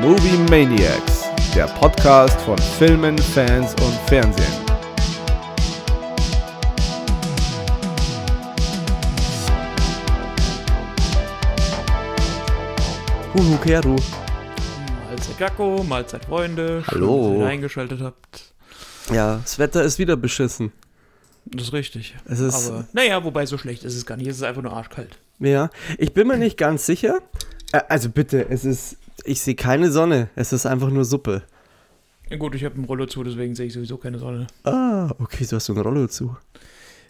Movie Maniacs, der Podcast von Filmen, Fans und Fernsehen. Huhu Keru. Mahlzeit Gacko, Mahlzeit Freunde. Hallo. Schön, dass ihr eingeschaltet habt. Ja, das Wetter ist wieder beschissen. Das ist richtig. Es ist, Aber naja, wobei so schlecht ist es gar nicht. Es ist einfach nur arschkalt. ja, ich bin mir nicht ganz sicher. Also bitte, es ist, ich sehe keine Sonne. Es ist einfach nur Suppe. Ja, gut, ich habe einen Rollo zu, deswegen sehe ich sowieso keine Sonne. Ah, okay, so hast du eine Rolle zu.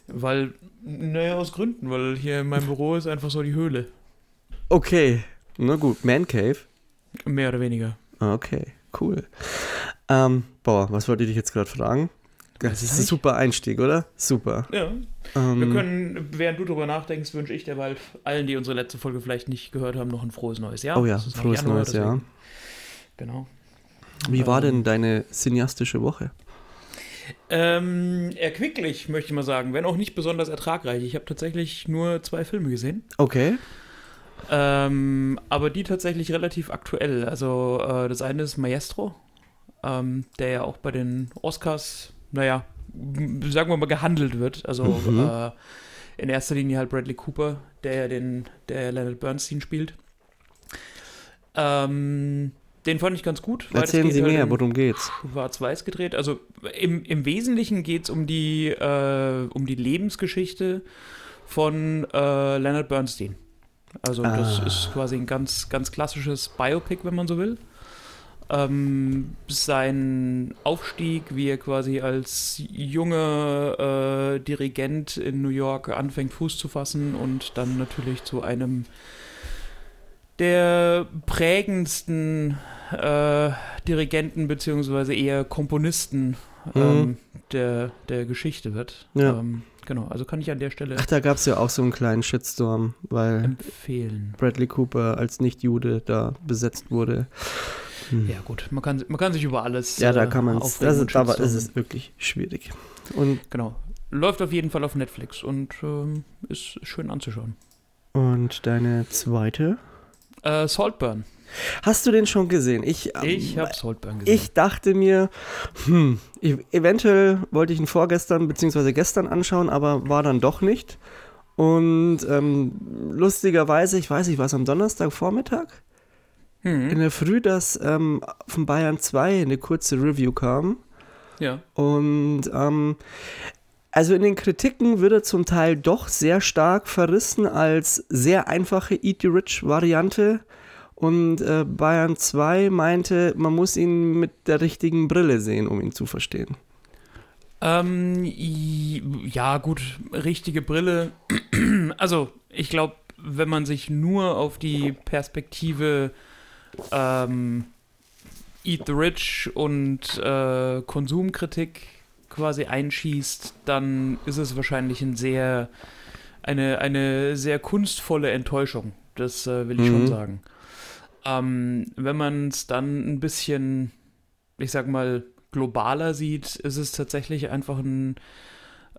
Weil, naja, aus Gründen, weil hier in meinem Büro ist einfach so die Höhle. Okay, na gut, Man Cave. Mehr oder weniger. Okay, cool. Ähm, boah, was wollte ich dich jetzt gerade fragen? Das ist ein super Einstieg, oder? Super. Ja. Ähm, Wir können, während du drüber nachdenkst, wünsche ich derweil allen, die unsere letzte Folge vielleicht nicht gehört haben, noch ein frohes neues Jahr. oh ja, frohes Januar, neues Jahr. Genau. Wie war Ähm, denn deine cineastische Woche? Ähm, erquicklich, möchte ich mal sagen, wenn auch nicht besonders ertragreich. Ich habe tatsächlich nur zwei Filme gesehen. Okay. Ähm, aber die tatsächlich relativ aktuell. Also äh, das eine ist Maestro, ähm, der ja auch bei den Oscars, naja, sagen wir mal gehandelt wird. Also Mhm. äh, in erster Linie halt Bradley Cooper, der ja den, der Leonard Bernstein spielt. Ähm, den fand ich ganz gut. Erzählen Sie halt mehr, worum geht's? Schwarz-Weiß gedreht. Also im, im Wesentlichen geht es um die äh, um die Lebensgeschichte von äh, Leonard Bernstein. Also das Ah. ist quasi ein ganz, ganz klassisches Biopic, wenn man so will. Ähm, sein Aufstieg, wie er quasi als junger äh, Dirigent in New York anfängt, Fuß zu fassen und dann natürlich zu einem der prägendsten äh, Dirigenten beziehungsweise eher Komponisten ähm, der, der Geschichte wird. Mhm. Ja. Ähm, genau, also kann ich an der Stelle Ach, da gab es ja auch so einen kleinen Shitstorm, weil empfehlen. Bradley Cooper als Nicht-Jude da besetzt wurde. Hm. Ja gut, man kann, man kann sich über alles Ja, da äh, kann man es. Das ist, aber es ist wirklich schwierig. Und, Genau. Läuft auf jeden Fall auf Netflix und ähm, ist schön anzuschauen. und deine zweite? Äh, Saltburn. Hast du den schon gesehen? Ich, ähm, Ich habe Saltburn gesehen. ich dachte mir, hm, ev- eventuell wollte ich ihn vorgestern bzw. gestern anschauen, aber war dann doch nicht. Und ähm, lustigerweise, ich weiß nicht, war es am Donnerstagvormittag? In Mhm. der Früh, dass ähm, von Bayern 2 eine kurze Review kam. Ja. Und ähm, also in den Kritiken wird er zum Teil doch sehr stark verrissen als sehr einfache Eat the Rich Variante. Und äh, Bayern 2 meinte, man muss ihn mit der richtigen Brille sehen, um ihn zu verstehen. Ähm, ja, gut, richtige Brille. Also, ich glaube, wenn man sich nur auf die Perspektive ähm, Eat the Rich und äh, Konsumkritik quasi einschießt, dann ist es wahrscheinlich ein sehr, eine, eine sehr kunstvolle Enttäuschung. Das äh, will ich Mhm. schon sagen. Ähm, wenn man es dann ein bisschen, ich sag mal, globaler sieht, ist es tatsächlich einfach ein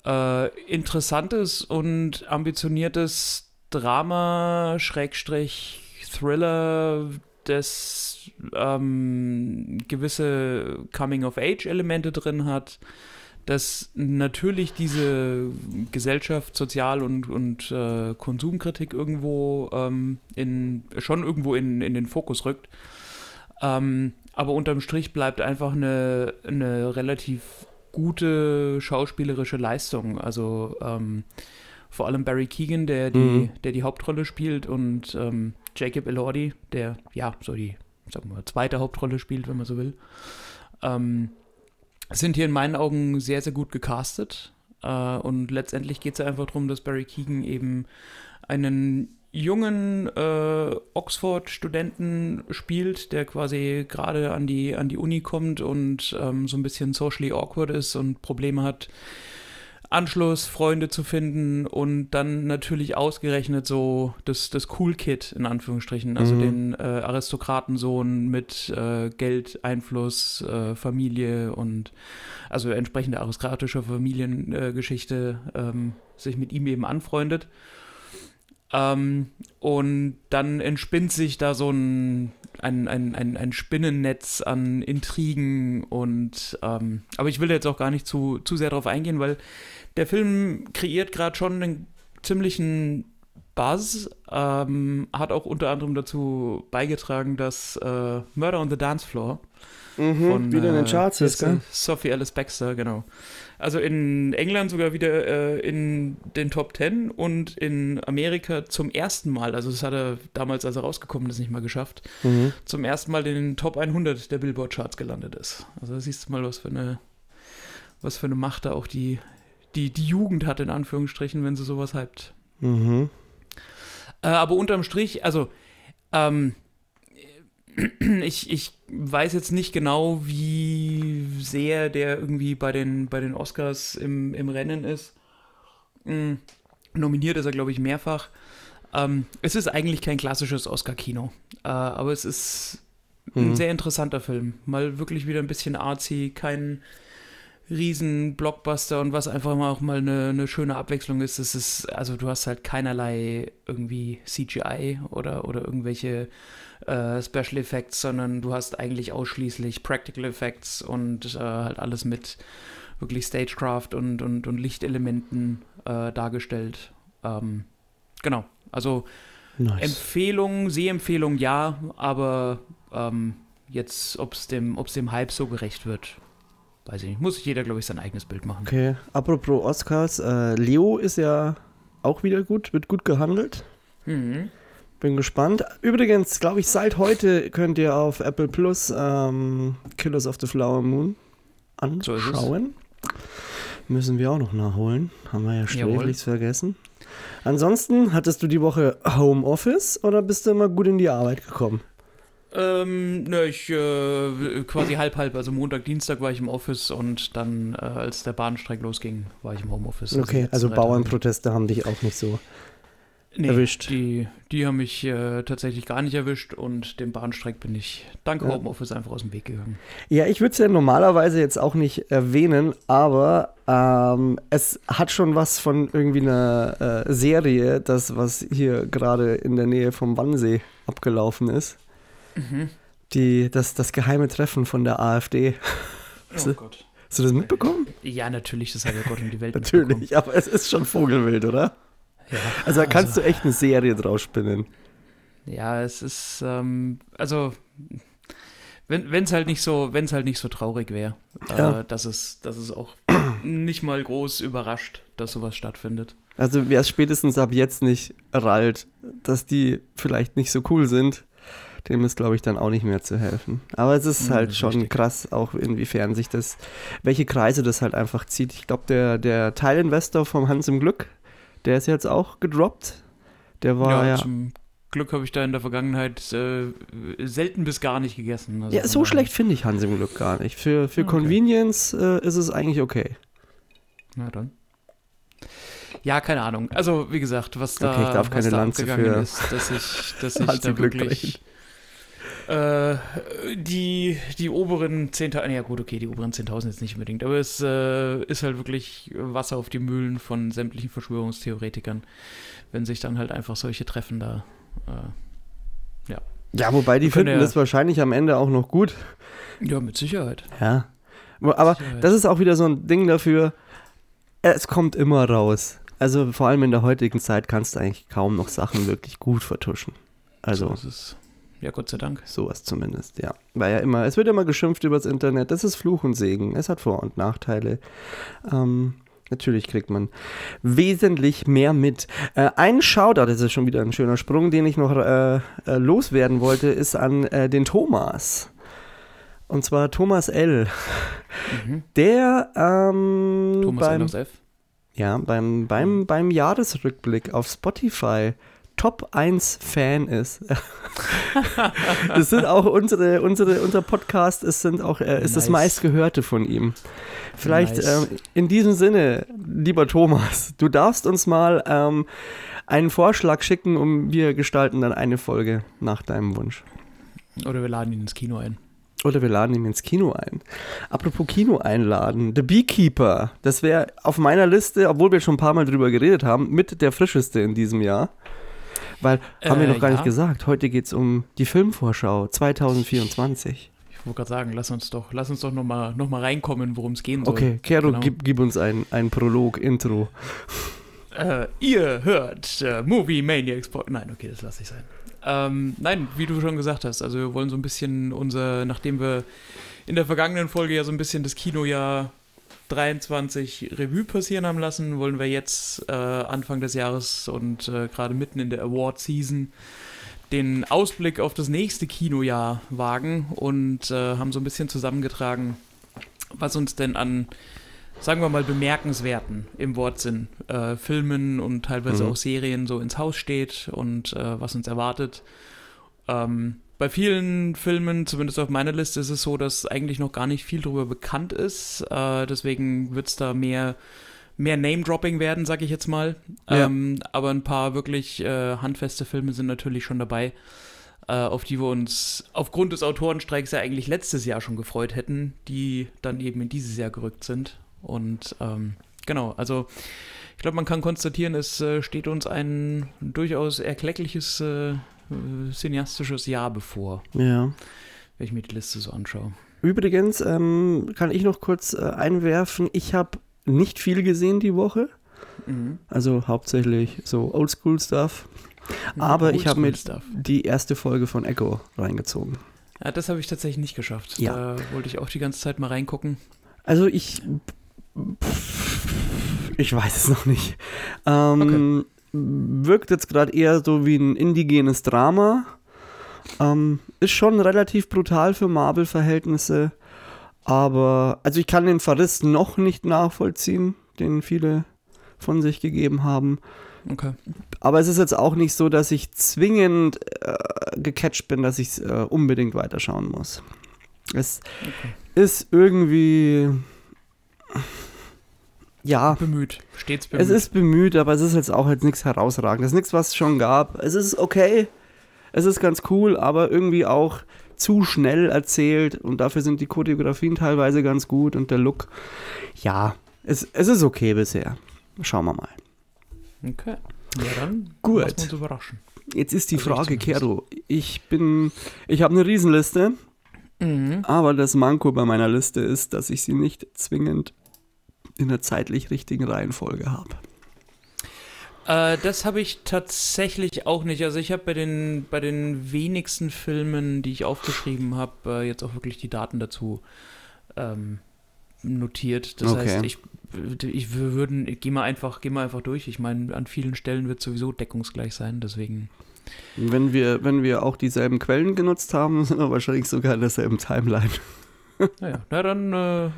äh, interessantes und ambitioniertes Drama, Schrägstrich, Thriller, das ähm, gewisse Coming-of-Age-Elemente drin hat, das natürlich diese Gesellschaft, Sozial- und, und äh, Konsumkritik irgendwo ähm, in, schon irgendwo in, in den Fokus rückt. Ähm, aber unterm Strich bleibt einfach eine, eine relativ gute schauspielerische Leistung. Also ähm, vor allem Barry Keegan, der die, Mhm. der die Hauptrolle spielt, und ähm, Jacob Elordi, der ja so die sagen wir mal, zweite Hauptrolle spielt, wenn man so will. Ähm, sind hier in meinen Augen sehr, sehr gut gecastet. Äh, und letztendlich geht es einfach darum, dass Barry Keegan eben einen jungen äh, Oxford-Studenten spielt, der quasi gerade an die, an die Uni kommt und ähm, so ein bisschen socially awkward ist und Probleme hat, Anschluss, Freunde zu finden und dann natürlich ausgerechnet so das, das Cool Kid in Anführungsstrichen, also Mhm. den äh, Aristokratensohn mit äh, Geld, Einfluss, äh, Familie und also entsprechende aristokratische Familiengeschichte äh, Geschichte, ähm, sich mit ihm eben anfreundet. Ähm, und dann entspinnt sich da so ein, ein, ein, ein, ein Spinnennetz an Intrigen und ähm, aber ich will jetzt auch gar nicht zu, zu sehr darauf eingehen, weil der Film kreiert gerade schon einen ziemlichen Buzz, ähm, hat auch unter anderem dazu beigetragen, dass äh, Murder on the Dance Floor Mhm, von wieder in den äh, Charts ist, hier gell? Sophie Alice Baxter, genau. Also in England sogar wieder äh, in den Top 10 und in Amerika zum ersten Mal, also das hat er damals, als er rausgekommen ist, nicht mal geschafft, Mhm. zum ersten Mal in den Top 100 der Billboard-Charts gelandet ist. Also da siehst du mal, was für eine, was für eine Macht da auch die, die, die Jugend hat, in Anführungsstrichen, wenn sie sowas hypt. Mhm. Äh, aber unterm Strich, also, ähm, ich, ich weiß jetzt nicht genau, wie sehr der irgendwie bei den, bei den Oscars im, im Rennen ist. Mm, nominiert ist er, glaube ich, mehrfach. Ähm, es ist eigentlich kein klassisches Oscar-Kino, äh, aber es ist ein Mhm. sehr interessanter Film. Mal wirklich wieder ein bisschen artsy, kein riesen Blockbuster und was einfach mal auch mal eine, eine schöne Abwechslung ist, es ist, also du hast halt keinerlei irgendwie CGI oder, oder irgendwelche äh, Special Effects, sondern du hast eigentlich ausschließlich Practical Effects und äh, halt alles mit wirklich Stagecraft und, und, und Lichtelementen äh, dargestellt. Ähm, genau, also Nice. Empfehlung, Sehempfehlung ja, aber ähm, jetzt, ob es dem, ob's dem Hype so gerecht wird, weiß ich nicht. Muss sich jeder, glaube ich, sein eigenes Bild machen. Okay, apropos Oscars, äh, Leo ist ja auch wieder gut, wird gut gehandelt. Mhm. Bin gespannt. Übrigens, glaube ich, seit heute könnt ihr auf Apple Plus ähm, Killers of the Flower Moon So anschauen. Müssen wir auch noch nachholen. Haben wir ja sträflichst vergessen. Ansonsten, hattest du die Woche Homeoffice oder bist du immer gut in die Arbeit gekommen? Ähm, ne, ich äh, quasi halb halb. Also Montag, Dienstag war ich im Office und dann, äh, als der Bahnstreik losging, war ich im Homeoffice. Okay, also letzten drei Tage. Bauernproteste haben dich auch nicht so. Nee, erwischt. Die, die haben mich äh, tatsächlich gar nicht erwischt und dem Bahnstreik bin ich dank Ja. Homeoffice einfach aus dem Weg gegangen. Ja, ich würde es ja normalerweise jetzt auch nicht erwähnen, aber ähm, es hat schon was von irgendwie einer äh, Serie, das, was hier gerade in der Nähe vom Wannsee abgelaufen ist. Mhm. Die, das, das geheime Treffen von der AfD. Oh Gott. Hast du das mitbekommen? Ja, natürlich, das hat ja Gott und die Welt. Natürlich, aber es ist schon Vogelwild, oder? Ja, Also da kannst du echt eine Serie draus spinnen. Ja, es ist, ähm, also, wenn es halt nicht so, wenn es halt nicht so traurig wäre, Ja. äh, dass es, dass es auch nicht mal groß überrascht, dass sowas stattfindet. Also wer es spätestens ab jetzt nicht rallt, dass die vielleicht nicht so cool sind, dem ist, glaube ich, dann auch nicht mehr zu helfen. Aber es ist Mhm, halt schon richtig. krass, auch inwiefern sich das, welche Kreise das halt einfach zieht. Ich glaube, der, der Teilinvestor vom Hans im Glück, der ist jetzt auch gedroppt. Der war ja. zum Glück habe ich da in der Vergangenheit äh, selten bis gar nicht gegessen. Also Ja, so schlecht finde ich Hans im Glück gar nicht. Für, für Okay. Convenience äh, ist es eigentlich okay. Na dann. Ja, keine Ahnung. Also, wie gesagt, was da, Okay, ich darf keine da Lanze für ist, dass ich, dass ich da wirklich äh, die, die oberen 10.000, ja gut, okay, die oberen 10.000 jetzt nicht unbedingt, aber es äh, ist halt wirklich Wasser auf die Mühlen von sämtlichen Verschwörungstheoretikern, wenn sich dann halt einfach solche Treffen da äh, Ja, wobei die finden ja- das wahrscheinlich am Ende auch noch gut. ja, mit Sicherheit. Ja. Aber Sicherheit. das ist auch wieder so ein Ding dafür, es kommt immer raus. Also vor allem in der heutigen Zeit kannst du eigentlich kaum noch Sachen wirklich gut vertuschen. Also So. Ja, Gott sei Dank. sowas zumindest, ja. Weil ja immer, es wird immer geschimpft übers Internet, das ist Fluch und Segen, es hat Vor- und Nachteile. Ähm, natürlich kriegt man wesentlich mehr mit. Äh, ein Shoutout, das ist schon wieder ein schöner Sprung, den ich noch äh, äh, loswerden wollte, ist an äh, den Thomas. Und zwar Thomas L. Mhm. Der ähm, Thomas beim, L F. ja, beim, beim, beim Jahresrückblick auf Spotify Top 1 Fan ist. das sind auch unsere, unsere, unser Podcast, es sind auch, äh, ist das Nice. meistgehörte von ihm. Vielleicht Nice. ähm, in diesem Sinne, lieber Thomas, du darfst uns mal ähm, einen Vorschlag schicken und wir gestalten dann eine Folge nach deinem Wunsch. Oder wir laden ihn ins Kino ein. Oder wir laden ihn ins Kino ein. Apropos Kino einladen, The Beekeeper, das wäre auf meiner Liste, obwohl wir schon ein paar Mal drüber geredet haben, mit der frischeste in diesem Jahr. Weil, haben wir Äh, noch gar ja. nicht gesagt, heute geht es um die Filmvorschau 2024. Ich wollte gerade sagen, lass uns doch, lass uns doch nochmal noch mal reinkommen, worum es gehen soll. Okay, Kero, Genau. gib, gib uns ein, ein Prolog, Intro. Äh, ihr hört äh, Movie Maniacs Pod Nein, okay, das lasse ich sein. Ähm, nein, wie du schon gesagt hast, also wir wollen so ein bisschen unser, nachdem wir in der vergangenen Folge ja so ein bisschen das Kinojahr 23 Revue passieren haben lassen, wollen wir jetzt äh, Anfang des Jahres und äh, gerade mitten in der Award Season den Ausblick auf das nächste Kinojahr wagen und äh, haben so ein bisschen zusammengetragen, was uns denn an sagen wir mal, bemerkenswerten im Wortsinn äh, Filmen und teilweise Mhm. auch Serien so ins Haus steht und äh, was uns erwartet. Ähm, bei vielen Filmen, zumindest auf meiner Liste, ist es so, dass eigentlich noch gar nicht viel darüber bekannt ist. Äh, deswegen wird es da mehr, mehr Name-Dropping werden, sag ich jetzt mal. Ja. Ähm, aber ein paar wirklich äh, handfeste Filme sind natürlich schon dabei, äh, auf die wir uns aufgrund des Autorenstreiks ja eigentlich letztes Jahr schon gefreut hätten, die dann eben in dieses Jahr gerückt sind. Und ähm, genau, also ich glaube, man kann konstatieren, es äh, steht uns ein durchaus erkleckliches äh, cineastisches Jahr bevor, Ja. wenn ich mir die Liste so anschaue. Übrigens ähm, kann ich noch kurz äh, einwerfen, ich habe nicht viel gesehen die Woche, Mhm. also hauptsächlich so Oldschool-Stuff, aber ich habe mir die erste Folge von Echo reingezogen. Ja, das habe ich tatsächlich nicht geschafft. Ja. Da wollte ich auch die ganze Zeit mal reingucken. Also ich. Ich weiß es noch nicht. Ähm, Wirkt jetzt gerade eher so wie ein indigenes Drama. Ähm, ist schon relativ brutal für Marvel-Verhältnisse. Aber, also ich kann den Verriss noch nicht nachvollziehen, den viele von sich gegeben haben. Okay. Aber es ist jetzt auch nicht so, dass ich zwingend äh, gecatcht bin, dass ich es äh, unbedingt weiterschauen muss. Es Okay. ist irgendwie. Ja, Bemüht. Stets bemüht. es ist bemüht, aber es ist jetzt auch jetzt nichts herausragendes. Es ist nichts, was es schon gab. Es ist okay. Es ist ganz cool, aber irgendwie auch zu schnell erzählt und dafür sind die Choreografien teilweise ganz gut und der Look. Ja, es, es ist okay bisher. Schauen wir mal. Okay. Ja, dann Gut. lassen wir uns überraschen. Jetzt ist die Also Frage. Kero. Ich bin. Ich habe eine Riesenliste, Mhm. aber das Manko bei meiner Liste ist, dass ich sie nicht zwingend in der zeitlich richtigen Reihenfolge habe. Äh, das habe ich tatsächlich auch nicht. Also ich habe bei den, bei den wenigsten Filmen, die ich aufgeschrieben habe, äh, jetzt auch wirklich die Daten dazu ähm, notiert. Das Okay. heißt, ich, ich wir würden, ich geh mal einfach, geh mal einfach durch. Ich meine, an vielen Stellen wird sowieso deckungsgleich sein, deswegen. Wenn wir, wenn wir auch dieselben Quellen genutzt haben, sind wir wahrscheinlich sogar in derselben Timeline. Naja, na dann äh, äh,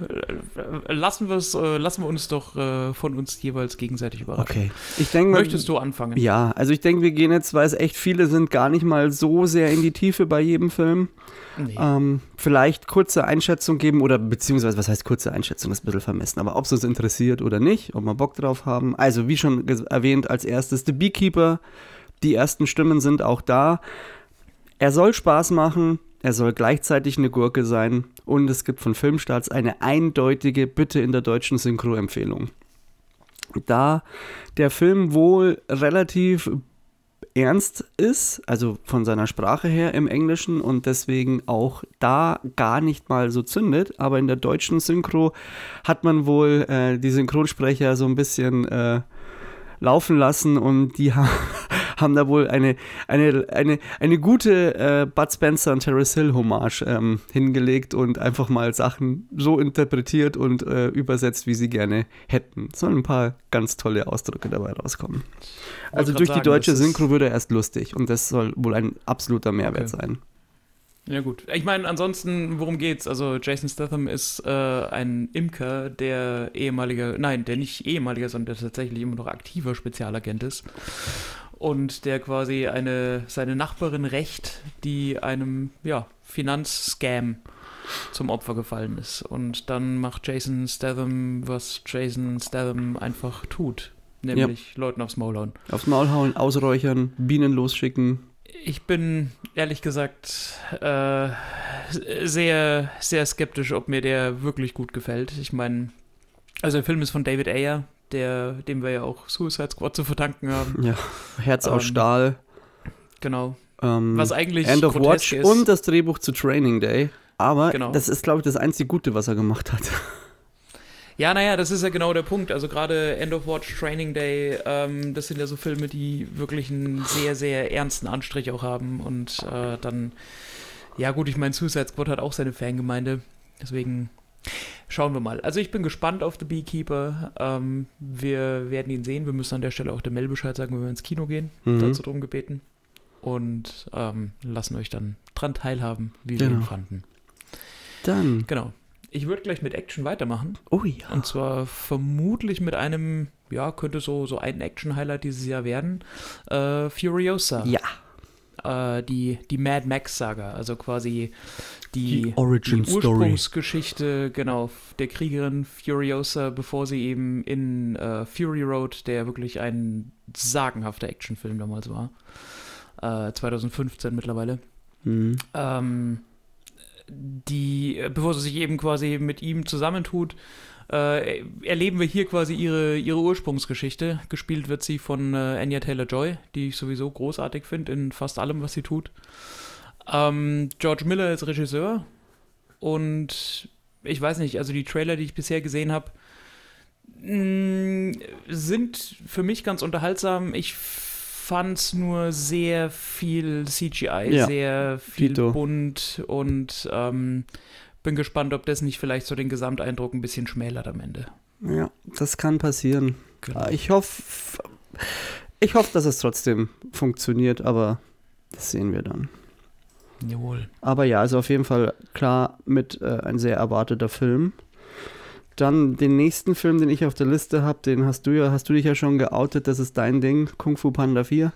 lassen, wir's, äh, lassen wir uns doch äh, von uns jeweils gegenseitig überraschen. Ich denke mal. Möchtest du anfangen? Ja, also ich denke, wir gehen jetzt, weil es echt viele sind, gar nicht mal so sehr in die Tiefe bei jedem Film. Nee. Ähm, vielleicht kurze Einschätzung geben oder beziehungsweise, was heißt kurze Einschätzung, das ist ein bisschen vermessen, aber ob es uns interessiert oder nicht, ob wir Bock drauf haben. Also, wie schon erwähnt, als erstes The Beekeeper. Die ersten Stimmen sind auch da. Er soll Spaß machen, er soll gleichzeitig eine Gurke sein und es gibt von Filmstarts eine eindeutige Bitte in der deutschen Synchro-Empfehlung. Da der Film wohl relativ ernst ist, also von seiner Sprache her im Englischen und deswegen auch da gar nicht mal so zündet, aber in der deutschen Synchro hat man wohl äh, die Synchronsprecher so ein bisschen äh, laufen lassen und die ha haben da wohl eine, eine, eine, eine gute äh, Bud Spencer und Terrace Hill Hommage ähm, hingelegt und einfach mal Sachen so interpretiert und äh, übersetzt, wie sie gerne hätten. Sollen ein paar ganz tolle Ausdrücke dabei rauskommen. Also durch die sagen, deutsche das ist- Synchro wird er erst lustig und das soll wohl ein absoluter Mehrwert Okay. sein. Ja gut. Ich meine, ansonsten, worum geht's? Also Jason Statham ist äh, ein Imker, der ehemaliger, nein, der nicht ehemaliger, sondern der tatsächlich immer noch aktiver Spezialagent ist. Und der quasi eine, seine Nachbarin rächt, die einem, ja, Finanzscam zum Opfer gefallen ist. Und dann macht Jason Statham, was Jason Statham einfach tut. Nämlich Leuten aufs Maul hauen. Aufs Maul hauen, ausräuchern, Bienen losschicken. Ich bin ehrlich gesagt äh, sehr, sehr skeptisch, ob mir der wirklich gut gefällt. Ich meine, also der Film ist von David Ayer, der, dem wir ja auch Suicide Squad zu verdanken haben. Ja, Herz aus Ähm, Stahl. Genau. Ähm, Was eigentlich End of Watch ist. und das Drehbuch zu Training Day. Aber Genau. das ist, glaube ich, das einzige Gute, was er gemacht hat. Ja, naja, das ist ja genau der Punkt. Also gerade End of Watch, Training Day, ähm, das sind ja so Filme, die wirklich einen sehr, sehr ernsten Anstrich auch haben. Und äh, dann, ja gut, ich meine, Suicide Squad hat auch seine Fangemeinde. Deswegen schauen wir mal. Also ich bin gespannt auf The Beekeeper. Ähm, wir werden ihn sehen. Wir müssen an der Stelle auch der Mel Bescheid sagen, wenn wir ins Kino gehen. Mhm. Dazu drum gebeten. Und ähm, lassen euch dann dran teilhaben, wie wir ihn Genau. fanden. Dann, Genau. Ich würde gleich mit Action weitermachen. oh ja. Und zwar vermutlich mit einem, ja, könnte so, so ein Action-Highlight dieses Jahr werden. Äh, Furiosa. Ja, Äh, die, die Mad Max-Saga. Also quasi die, Die Origin die. Ursprungsgeschichte, genau, der Kriegerin Furiosa, bevor sie eben in äh, Fury Road, der wirklich ein sagenhafter Actionfilm damals war. Äh, 2015 mittlerweile Mhm. ähm, die, bevor sie sich eben quasi mit ihm zusammentut, äh, erleben wir hier quasi ihre, ihre Ursprungsgeschichte. Gespielt wird sie von äh, Anya Taylor-Joy, die ich sowieso großartig finde in fast allem, was sie tut. Ähm, George Miller ist Regisseur und ich weiß nicht, also die Trailer, die ich bisher gesehen habe, mh, sind für mich ganz unterhaltsam. Ich fand's nur sehr viel CGI, Ja, sehr viel Dito. bunt und ähm, bin gespannt, ob das nicht vielleicht so den Gesamteindruck ein bisschen schmälert am Ende. Ja, das kann passieren. Genau. Ich hoffe, ich hoffe, dass es trotzdem funktioniert, aber das sehen wir dann. Jawohl. Aber ja, also auf jeden Fall klar mit äh, ein sehr erwarteter Film. Dann den nächsten Film, den ich auf der Liste habe, den hast du ja, hast du dich ja schon geoutet, das ist dein Ding, Kung Fu Panda 4.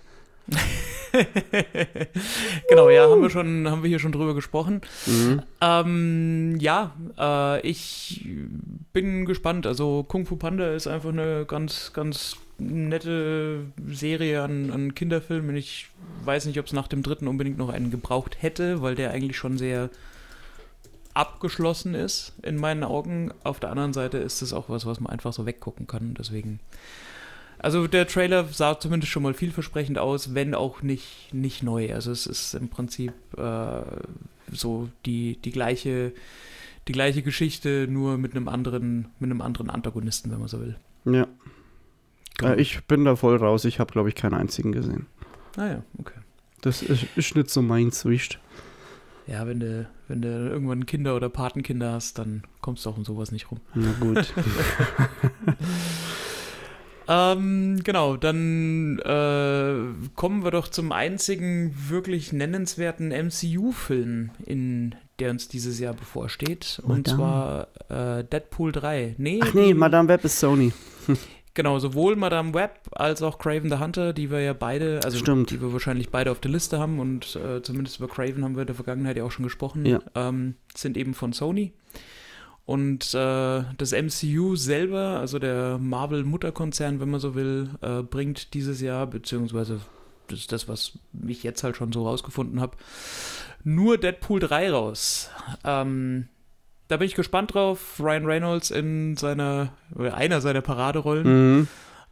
genau, ja, haben wir schon, haben wir hier schon drüber gesprochen. Mhm. Ähm, ja, äh, ich bin gespannt. Also Kung Fu Panda ist einfach eine ganz, ganz nette Serie an, an Kinderfilmen. Ich weiß nicht, ob es nach dem dritten unbedingt noch einen gebraucht hätte, weil der eigentlich schon sehr abgeschlossen ist in meinen Augen. Auf der anderen Seite ist es auch was, was man einfach so weggucken kann. Deswegen. Also der Trailer sah zumindest schon mal vielversprechend aus, wenn auch nicht, nicht neu. Also es ist im Prinzip äh, so die, die gleiche die gleiche Geschichte, nur mit einem anderen, mit einem anderen Antagonisten, wenn man so will. Ja, äh, ich bin da voll raus. Ich habe, glaube ich, keinen einzigen gesehen. Naja, Ah okay. Das ist, ist nicht so meins, wischt. Ja, wenn du, wenn du irgendwann Kinder oder Patenkinder hast, dann kommst du auch um sowas nicht rum. Na gut. Ähm, genau, dann äh, kommen wir doch zum einzigen wirklich nennenswerten MCU-Film, in der uns dieses Jahr bevorsteht. Und Madame. zwar äh, Deadpool 3. Nee, Ach nee, Madame Web ist Sony. Genau, sowohl Madame Web als auch Craven the Hunter, die wir ja beide, also Stimmt. die wir wahrscheinlich beide auf der Liste haben und äh, zumindest über Craven haben wir in der Vergangenheit ja auch schon gesprochen, Ja. ähm, sind eben von Sony. Und äh, das MCU selber, also der Marvel-Mutterkonzern, wenn man so will, äh, bringt dieses Jahr, beziehungsweise das ist das, was ich jetzt halt schon so rausgefunden habe, nur Deadpool 3 raus. Ähm, da bin ich gespannt drauf. Ryan Reynolds in seiner, einer seiner Paraderollen. Mhm.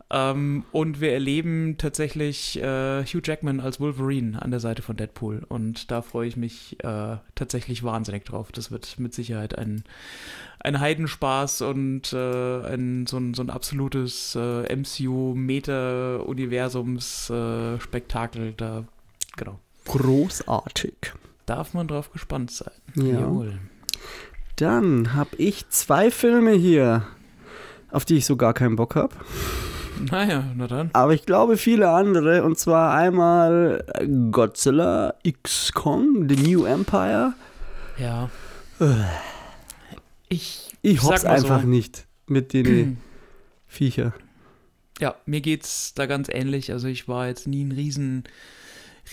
Ähm, und wir erleben tatsächlich äh, Hugh Jackman als Wolverine an der Seite von Deadpool. Und da freue ich mich äh, tatsächlich wahnsinnig drauf. Das wird mit Sicherheit ein, ein Heidenspaß und äh, ein, so, ein, so ein absolutes äh, MCU-Meta-Universums-Spektakel. da, genau. Großartig. Darf man drauf gespannt sein. Ja. Jawohl. Dann habe ich zwei Filme hier, auf die ich so gar keinen Bock habe. Naja, na dann. Aber ich glaube viele andere. Und zwar einmal Godzilla X Kong, The New Empire. Ja. Ich, Ich sag hoff's einfach so. nicht mit den Viecher. Ja, mir geht's da ganz ähnlich. Also ich war jetzt nie ein riesen,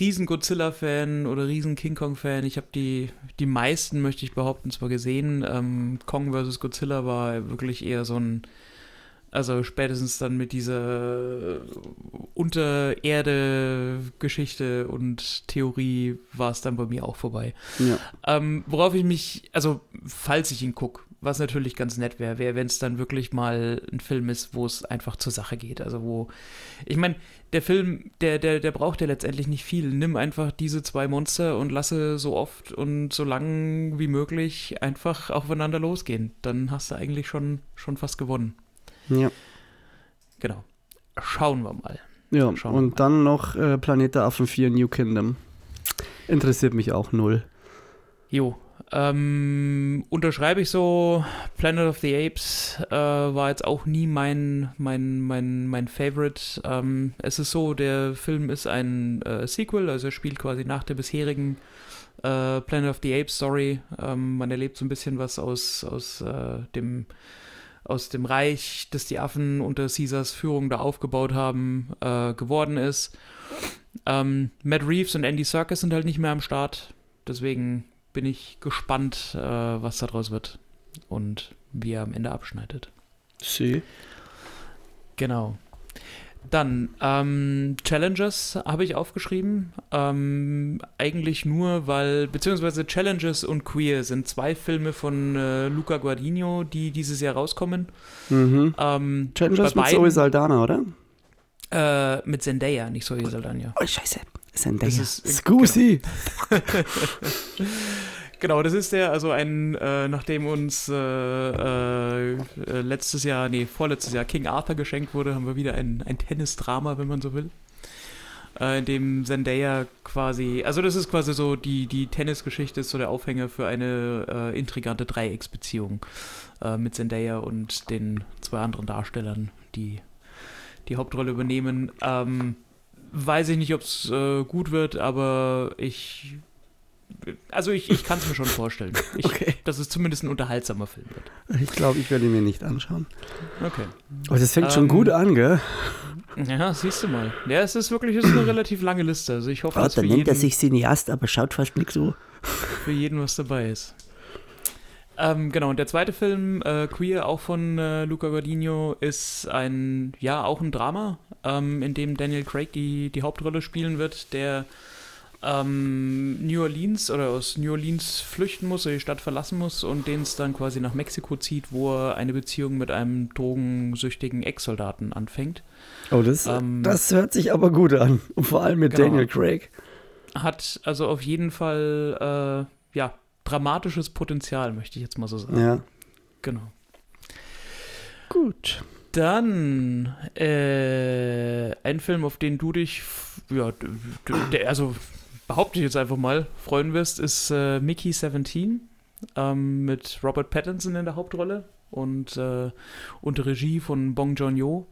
riesen Godzilla-Fan oder riesen King Kong-Fan. Ich habe die, die meisten, möchte ich behaupten, zwar gesehen. Ähm, Kong vs. Godzilla war wirklich eher so ein, also spätestens dann mit dieser Untererde-Geschichte und Theorie war es dann bei mir auch vorbei. Ja. Ähm, worauf ich mich, also falls ich ihn gucke, Was natürlich ganz nett wäre, wäre, wenn es dann wirklich mal ein Film ist, wo es einfach zur Sache geht. Also wo, ich meine, der Film, der, der, der braucht ja letztendlich nicht viel. Nimm einfach diese zwei Monster und lasse so oft und so lang wie möglich einfach aufeinander losgehen. Dann hast du eigentlich schon, schon fast gewonnen. Ja. Genau. Schauen wir mal. Ja, Schauen wir und dann noch äh, Planet der Affen 4 New Kingdom. Interessiert mich auch null. Jo. Ähm, unterschreibe ich so, Planet of the Apes äh, war jetzt auch nie mein, mein, mein, mein Favorite. Ähm, es ist so, der Film ist ein äh, Sequel, also er spielt quasi nach der bisherigen äh, Planet of the Apes Story. Ähm, man erlebt so ein bisschen was aus, aus, äh, dem, aus dem Reich, das die Affen unter Caesars Führung da aufgebaut haben, äh, geworden ist. Ähm, Matt Reeves und Andy Serkis sind halt nicht mehr am Start. Deswegen bin ich gespannt, äh, was daraus wird und wie er am Ende abschneidet. Sie. Genau. Dann ähm, Challenges habe ich aufgeschrieben. Ähm, eigentlich nur, weil, beziehungsweise Challenges und Queer sind zwei Filme von äh, Luca Guadagnino, die dieses Jahr rauskommen. Mhm. Ähm, Challengers bei mit Zoe beiden- Saldana, oder? äh, mit Zendaya, nicht Zoe Saldana. Oh, scheiße. Zendaya. Ist- Scusi. Genau, das ist der, also ein, äh, nachdem uns äh, äh, letztes Jahr, nee, vorletztes Jahr King Arthur geschenkt wurde, haben wir wieder ein, ein Tennisdrama, wenn man so will. Äh, in dem Zendaya quasi, also das ist quasi so, die, die Tennisgeschichte ist so der Aufhänger für eine äh, intrigante Dreiecksbeziehung mit Zendaya und den zwei anderen Darstellern, die die Hauptrolle übernehmen. Ähm, weiß ich nicht, ob es äh, gut wird, aber ich also ich, ich kann es mir schon vorstellen. Ich, Okay. Dass es zumindest ein unterhaltsamer Film wird. Ich glaube, ich werde ihn mir nicht anschauen. Okay. Aber das fängt schon Ähm, gut an, gell? Ja, siehst du mal. Ja, es ist wirklich es ist eine relativ lange Liste. Also ich hoffe, dass für jeden, Cineast, aber schaut fast nicht so. für jeden was dabei ist. Ähm, genau, und der zweite Film, äh, Queer, auch von äh, Luca Guadagnino, ist ein, ja, auch ein Drama, ähm, in dem Daniel Craig die, die Hauptrolle spielen wird, der ähm, New Orleans oder aus New Orleans flüchten muss oder die Stadt verlassen muss und den es dann quasi nach Mexiko zieht, wo er eine Beziehung mit einem drogensüchtigen Ex-Soldaten anfängt. Oh, das, Ähm, das hört sich aber gut an. Und vor allem mit Genau. Daniel Craig. Hat also auf jeden Fall, äh, ja, dramatisches Potenzial, möchte ich jetzt mal so sagen. Ja. Genau. Gut. Dann äh, ein Film, auf den du dich, ja, also behaupte ich jetzt einfach mal, freuen wirst, ist äh, Mickey 17 ähm, mit Robert Pattinson in der Hauptrolle und äh, unter Regie von Bong Joon-ho.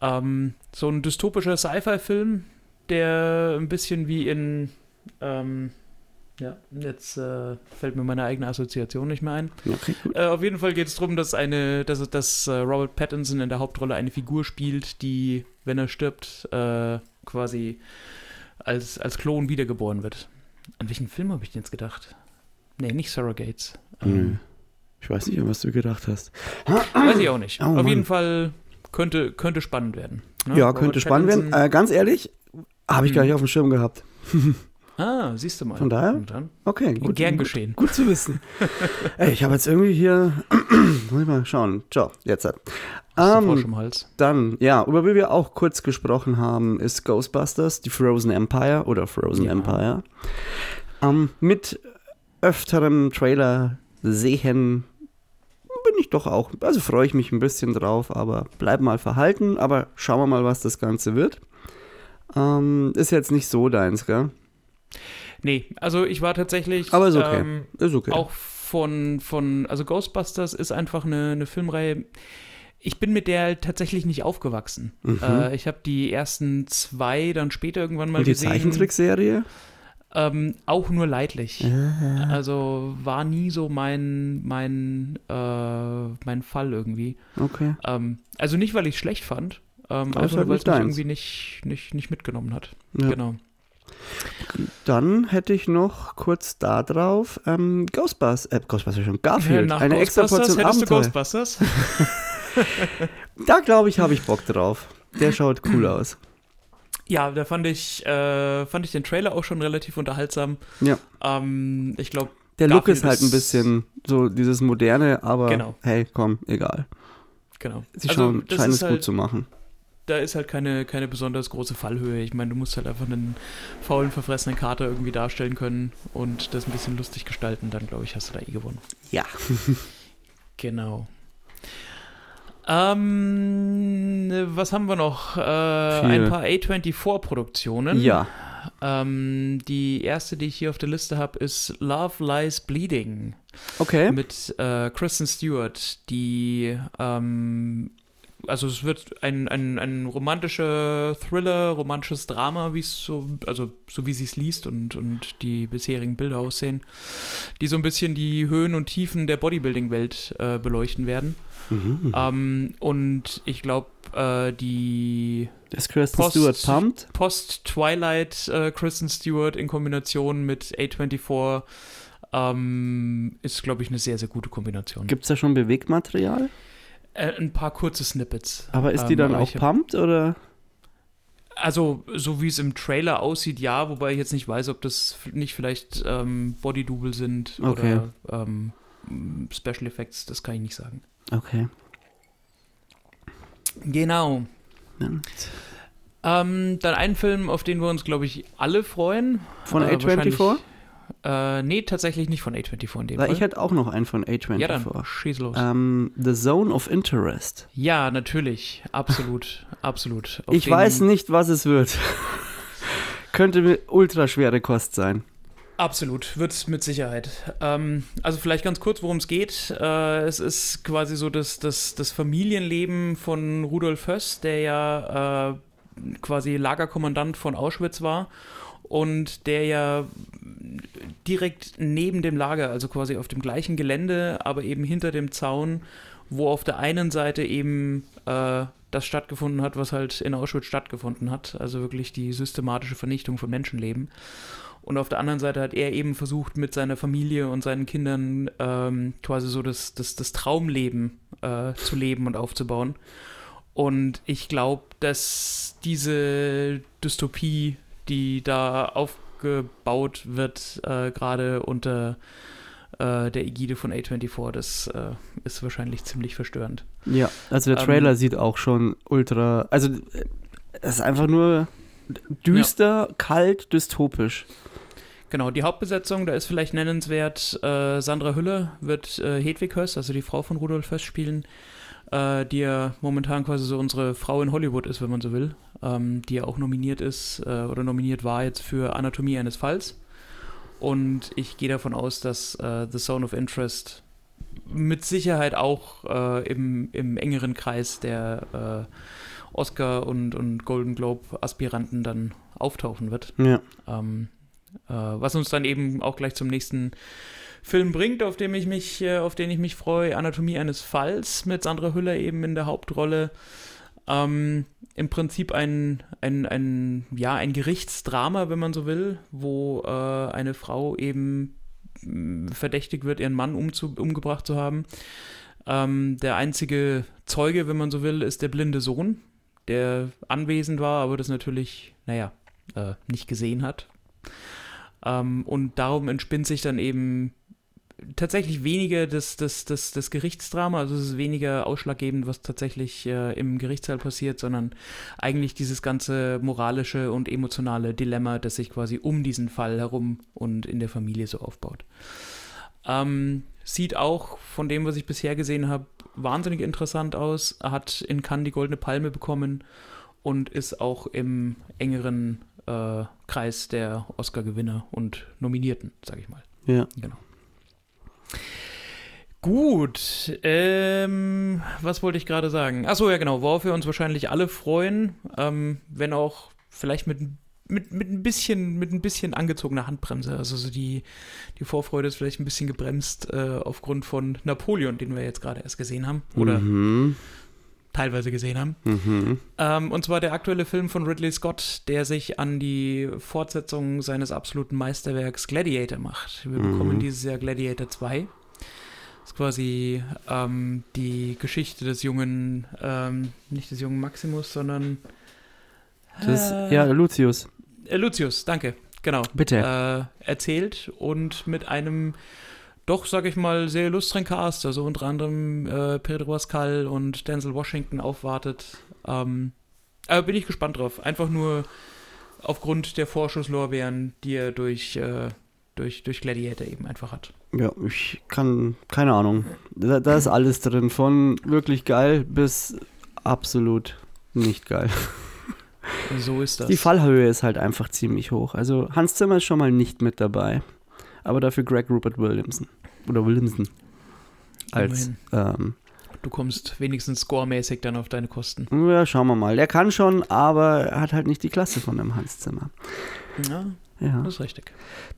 Ähm, so ein dystopischer Sci-Fi-Film, der ein bisschen wie in, ähm, ja, jetzt äh, fällt mir meine eigene Assoziation nicht mehr ein. Okay. Äh, auf jeden Fall geht es darum, dass eine, dass, dass äh, Robert Pattinson in der Hauptrolle eine Figur spielt, die, wenn er stirbt, äh, quasi als, als Klon wiedergeboren wird. An welchen Film habe ich denn jetzt gedacht? Nee, nicht Surrogates. Nö. Ähm, Ich weiß nicht, an was du gedacht hast. weiß ich auch nicht. Oh, auf Mann. jeden Fall könnte, könnte spannend werden. ne? Ja, Robert könnte spannend werden. Pattinson- Äh, ganz ehrlich, habe ich gar Mhm. nicht auf dem Schirm gehabt. ah, siehst du mal. Von daher? Okay, gut. Gern gut, geschehen. Gut zu wissen. Ey, ich habe jetzt irgendwie hier. Muss ich mal schauen. Ciao, jetzt. hat. Du Ähm, Hals? Dann, ja, über wie wir auch kurz gesprochen haben, ist Ghostbusters, die Frozen Empire oder Frozen Ja. Empire. Ähm, mit öfterem Trailer sehen bin ich doch auch, also freue ich mich ein bisschen drauf, aber bleib mal verhalten, aber schauen wir mal, was das Ganze wird. Ähm, ist jetzt nicht so deins, gell? Nee, also ich war tatsächlich. Aber ist okay. ähm, Ist okay. auch von, von, also Ghostbusters ist einfach eine, eine Filmreihe. Ich bin mit der tatsächlich nicht aufgewachsen. Mhm. Äh, ich habe die ersten zwei dann später irgendwann mal Und die gesehen. Zeichentrickserie? Ähm, auch nur leidlich. Ja. Also war nie so mein, mein, äh, mein Fall irgendwie. Okay. Ähm, also nicht, weil ich es schlecht fand, ähm, einfach nur, weil es mich irgendwie nicht, nicht, nicht mitgenommen hat. Ja. Genau. Dann hätte ich noch kurz da drauf ähm, Ghostbusters, äh, Ghostbusters schon, Garfield, Nach eine extra Portion hättest du Abenteuer. Ghostbusters? Da glaube ich, habe ich Bock drauf. Der schaut cool aus. Ja, da fand ich, äh, fand ich den Trailer auch schon relativ unterhaltsam. Ja. Ähm, ich glaube, Der Look Garfield ist halt ein bisschen so dieses moderne, aber Genau. hey, komm, egal. Genau. Sie Also, das scheinen es gut halt- zu machen. Da ist halt keine, keine besonders große Fallhöhe. Ich meine, du musst halt einfach einen faulen, verfressenen Kater irgendwie darstellen können und das ein bisschen lustig gestalten. Dann, glaube ich, hast du da eh gewonnen. Ja. Genau. Ähm, was haben wir noch? Äh, ein paar A24-Produktionen. Ja. Ähm, die erste, die ich hier auf der Liste habe, ist Love Lies Bleeding Okay. mit äh, Kristen Stewart, die ähm, also es wird ein, ein, ein romantischer Thriller, romantisches Drama, wie es so, also so wie sie es liest und, und die bisherigen Bilder aussehen, die so ein bisschen die Höhen und Tiefen der Bodybuilding-Welt äh, beleuchten werden. Mhm. Ähm, und ich glaube, äh, die Ist Kristen Post- Stewart pumped? Post-Twilight äh, Kristen Stewart in Kombination mit A24 ähm, ist, glaube ich, eine sehr, sehr gute Kombination. Gibt es da schon Bewegtmaterial? Äh, ein paar kurze Snippets. Aber ist die Ähm, dann auch pumped oder? Also, so wie es im Trailer aussieht, ja, wobei ich jetzt nicht weiß, ob das nicht vielleicht ähm, Body-Double sind Okay. oder ähm, Special Effects, das kann ich nicht sagen. Okay. Genau. Ähm, dann ein Film, auf den wir uns, glaube ich, alle freuen. Von Äh, A24? Äh, nee, tatsächlich nicht von A24 in dem Weil Fall. ich hätte auch noch einen von A24. ja, dann schieß los. Ähm, The Zone of Interest. Ja, natürlich. Absolut. absolut. Auf ich weiß nicht, was es wird. Könnte mir ultra schwere Kost sein. Absolut, wird es mit Sicherheit. Ähm, also vielleicht ganz kurz, worum es geht. Äh, es ist quasi so das, das, das Familienleben von Rudolf Höss, der ja äh, quasi Lagerkommandant von Auschwitz war und der ja direkt neben dem Lager, also quasi auf dem gleichen Gelände, aber eben hinter dem Zaun, wo auf der einen Seite eben äh, das stattgefunden hat, was halt in Auschwitz stattgefunden hat, also wirklich die systematische Vernichtung von Menschenleben. Und auf der anderen Seite hat er eben versucht, mit seiner Familie und seinen Kindern ähm, quasi so das, das, das Traumleben äh, zu leben und aufzubauen. Und ich glaube, dass diese Dystopie, die da aufgebaut wird, äh, gerade unter äh, der Ägide von A24, das äh, ist wahrscheinlich ziemlich verstörend. Ja, also der Ähm, Trailer sieht auch schon ultra. Also, äh, es ist einfach nur düster, kalt, dystopisch. Genau, die Hauptbesetzung, da ist vielleicht nennenswert, äh, Sandra Hüller wird äh, Hedwig Höss, also die Frau von Rudolf Höss spielen, äh, die ja momentan quasi so unsere Frau in Hollywood ist, wenn man so will, ähm, die ja auch nominiert ist äh, oder nominiert war jetzt für Anatomie eines Falls. Und ich gehe davon aus, dass äh, The Zone of Interest mit Sicherheit auch äh, im, im engeren Kreis der äh, Oscar- und, und Golden Globe-Aspiranten dann auftauchen wird. Ja. Ähm, äh, was uns dann eben auch gleich zum nächsten Film bringt, auf dem ich mich, äh, auf den ich mich freue, Anatomie eines Falls mit Sandra Hüller eben in der Hauptrolle. Ähm, Im Prinzip ein, ein, ein, ja, ein Gerichtsdrama, wenn man so will, wo äh, eine Frau eben mh, verdächtigt wird, ihren Mann umzu, umgebracht zu haben. Ähm, der einzige Zeuge, wenn man so will, ist der blinde Sohn, der anwesend war, aber das natürlich, naja, äh, nicht gesehen hat. Ähm, und darum entspinnt sich dann eben tatsächlich weniger das, das, das, das Gerichtsdrama, also es ist weniger ausschlaggebend, was tatsächlich äh, im Gerichtssaal passiert, sondern eigentlich dieses ganze moralische und emotionale Dilemma, das sich quasi um diesen Fall herum und in der Familie so aufbaut. Ähm, sieht auch von dem, was ich bisher gesehen habe, wahnsinnig interessant aus, hat in Cannes die Goldene Palme bekommen und ist auch im engeren äh, Kreis der Oscar-Gewinner und Nominierten, sag ich mal. Ja. Genau. Gut, ähm, was wollte ich gerade sagen? Achso, ja genau, worauf wir uns wahrscheinlich alle freuen, ähm, wenn auch vielleicht mit, mit, mit, ein bisschen, mit ein bisschen angezogener Handbremse. Also so die, die Vorfreude ist vielleicht ein bisschen gebremst äh, aufgrund von Napoleon, den wir jetzt gerade erst gesehen haben oder Mhm. Teilweise gesehen haben. Mhm. Ähm, und zwar der aktuelle Film von Ridley Scott, der sich an die Fortsetzung seines absoluten Meisterwerks Gladiator macht. Wir Mhm. bekommen dieses Jahr Gladiator 2. Das ist quasi ähm, die Geschichte des jungen, ähm, nicht des jungen Maximus, sondern Das, äh, ja, Lucius. äh, Lucius, danke. genau. Bitte. Äh, erzählt und mit einem doch, sag ich mal, sehr illustren Cast, also unter anderem äh, Pedro Pascal und Denzel Washington aufwartet. Ähm, aber bin ich gespannt drauf. Einfach nur aufgrund der Vorschusslorbeeren, die er durch, äh, durch, durch Gladiator eben einfach hat. Ja, ich kann, keine Ahnung. Da, da ist alles drin, von wirklich geil bis absolut nicht geil. So ist das. Die Fallhöhe ist halt einfach ziemlich hoch. Also Hans Zimmer ist schon mal nicht mit dabei, aber dafür Greg Rupert Williamson. Oder Williamson. Als, ähm, Du kommst wenigstens scoremäßig dann auf deine Kosten. ja, schauen wir mal. Der kann schon, aber er hat halt nicht die Klasse von dem Hans Zimmer. Ja, Ja. das ist richtig.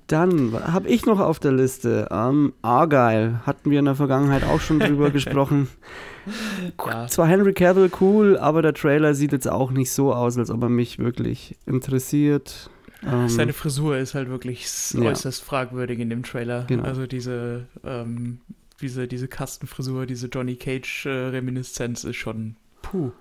Dann habe ich noch auf der Liste ähm, Argyle. Hatten wir in der Vergangenheit auch schon drüber gesprochen. Ja, Zwar Henry Cavill cool, aber der Trailer sieht jetzt auch nicht so aus, als ob er mich wirklich interessiert. Ähm, seine Frisur ist halt wirklich Ja. äußerst fragwürdig in dem Trailer. Genau. Also diese, ähm, diese, diese Kastenfrisur, diese Johnny Cage-Reminiszenz ist schon puh.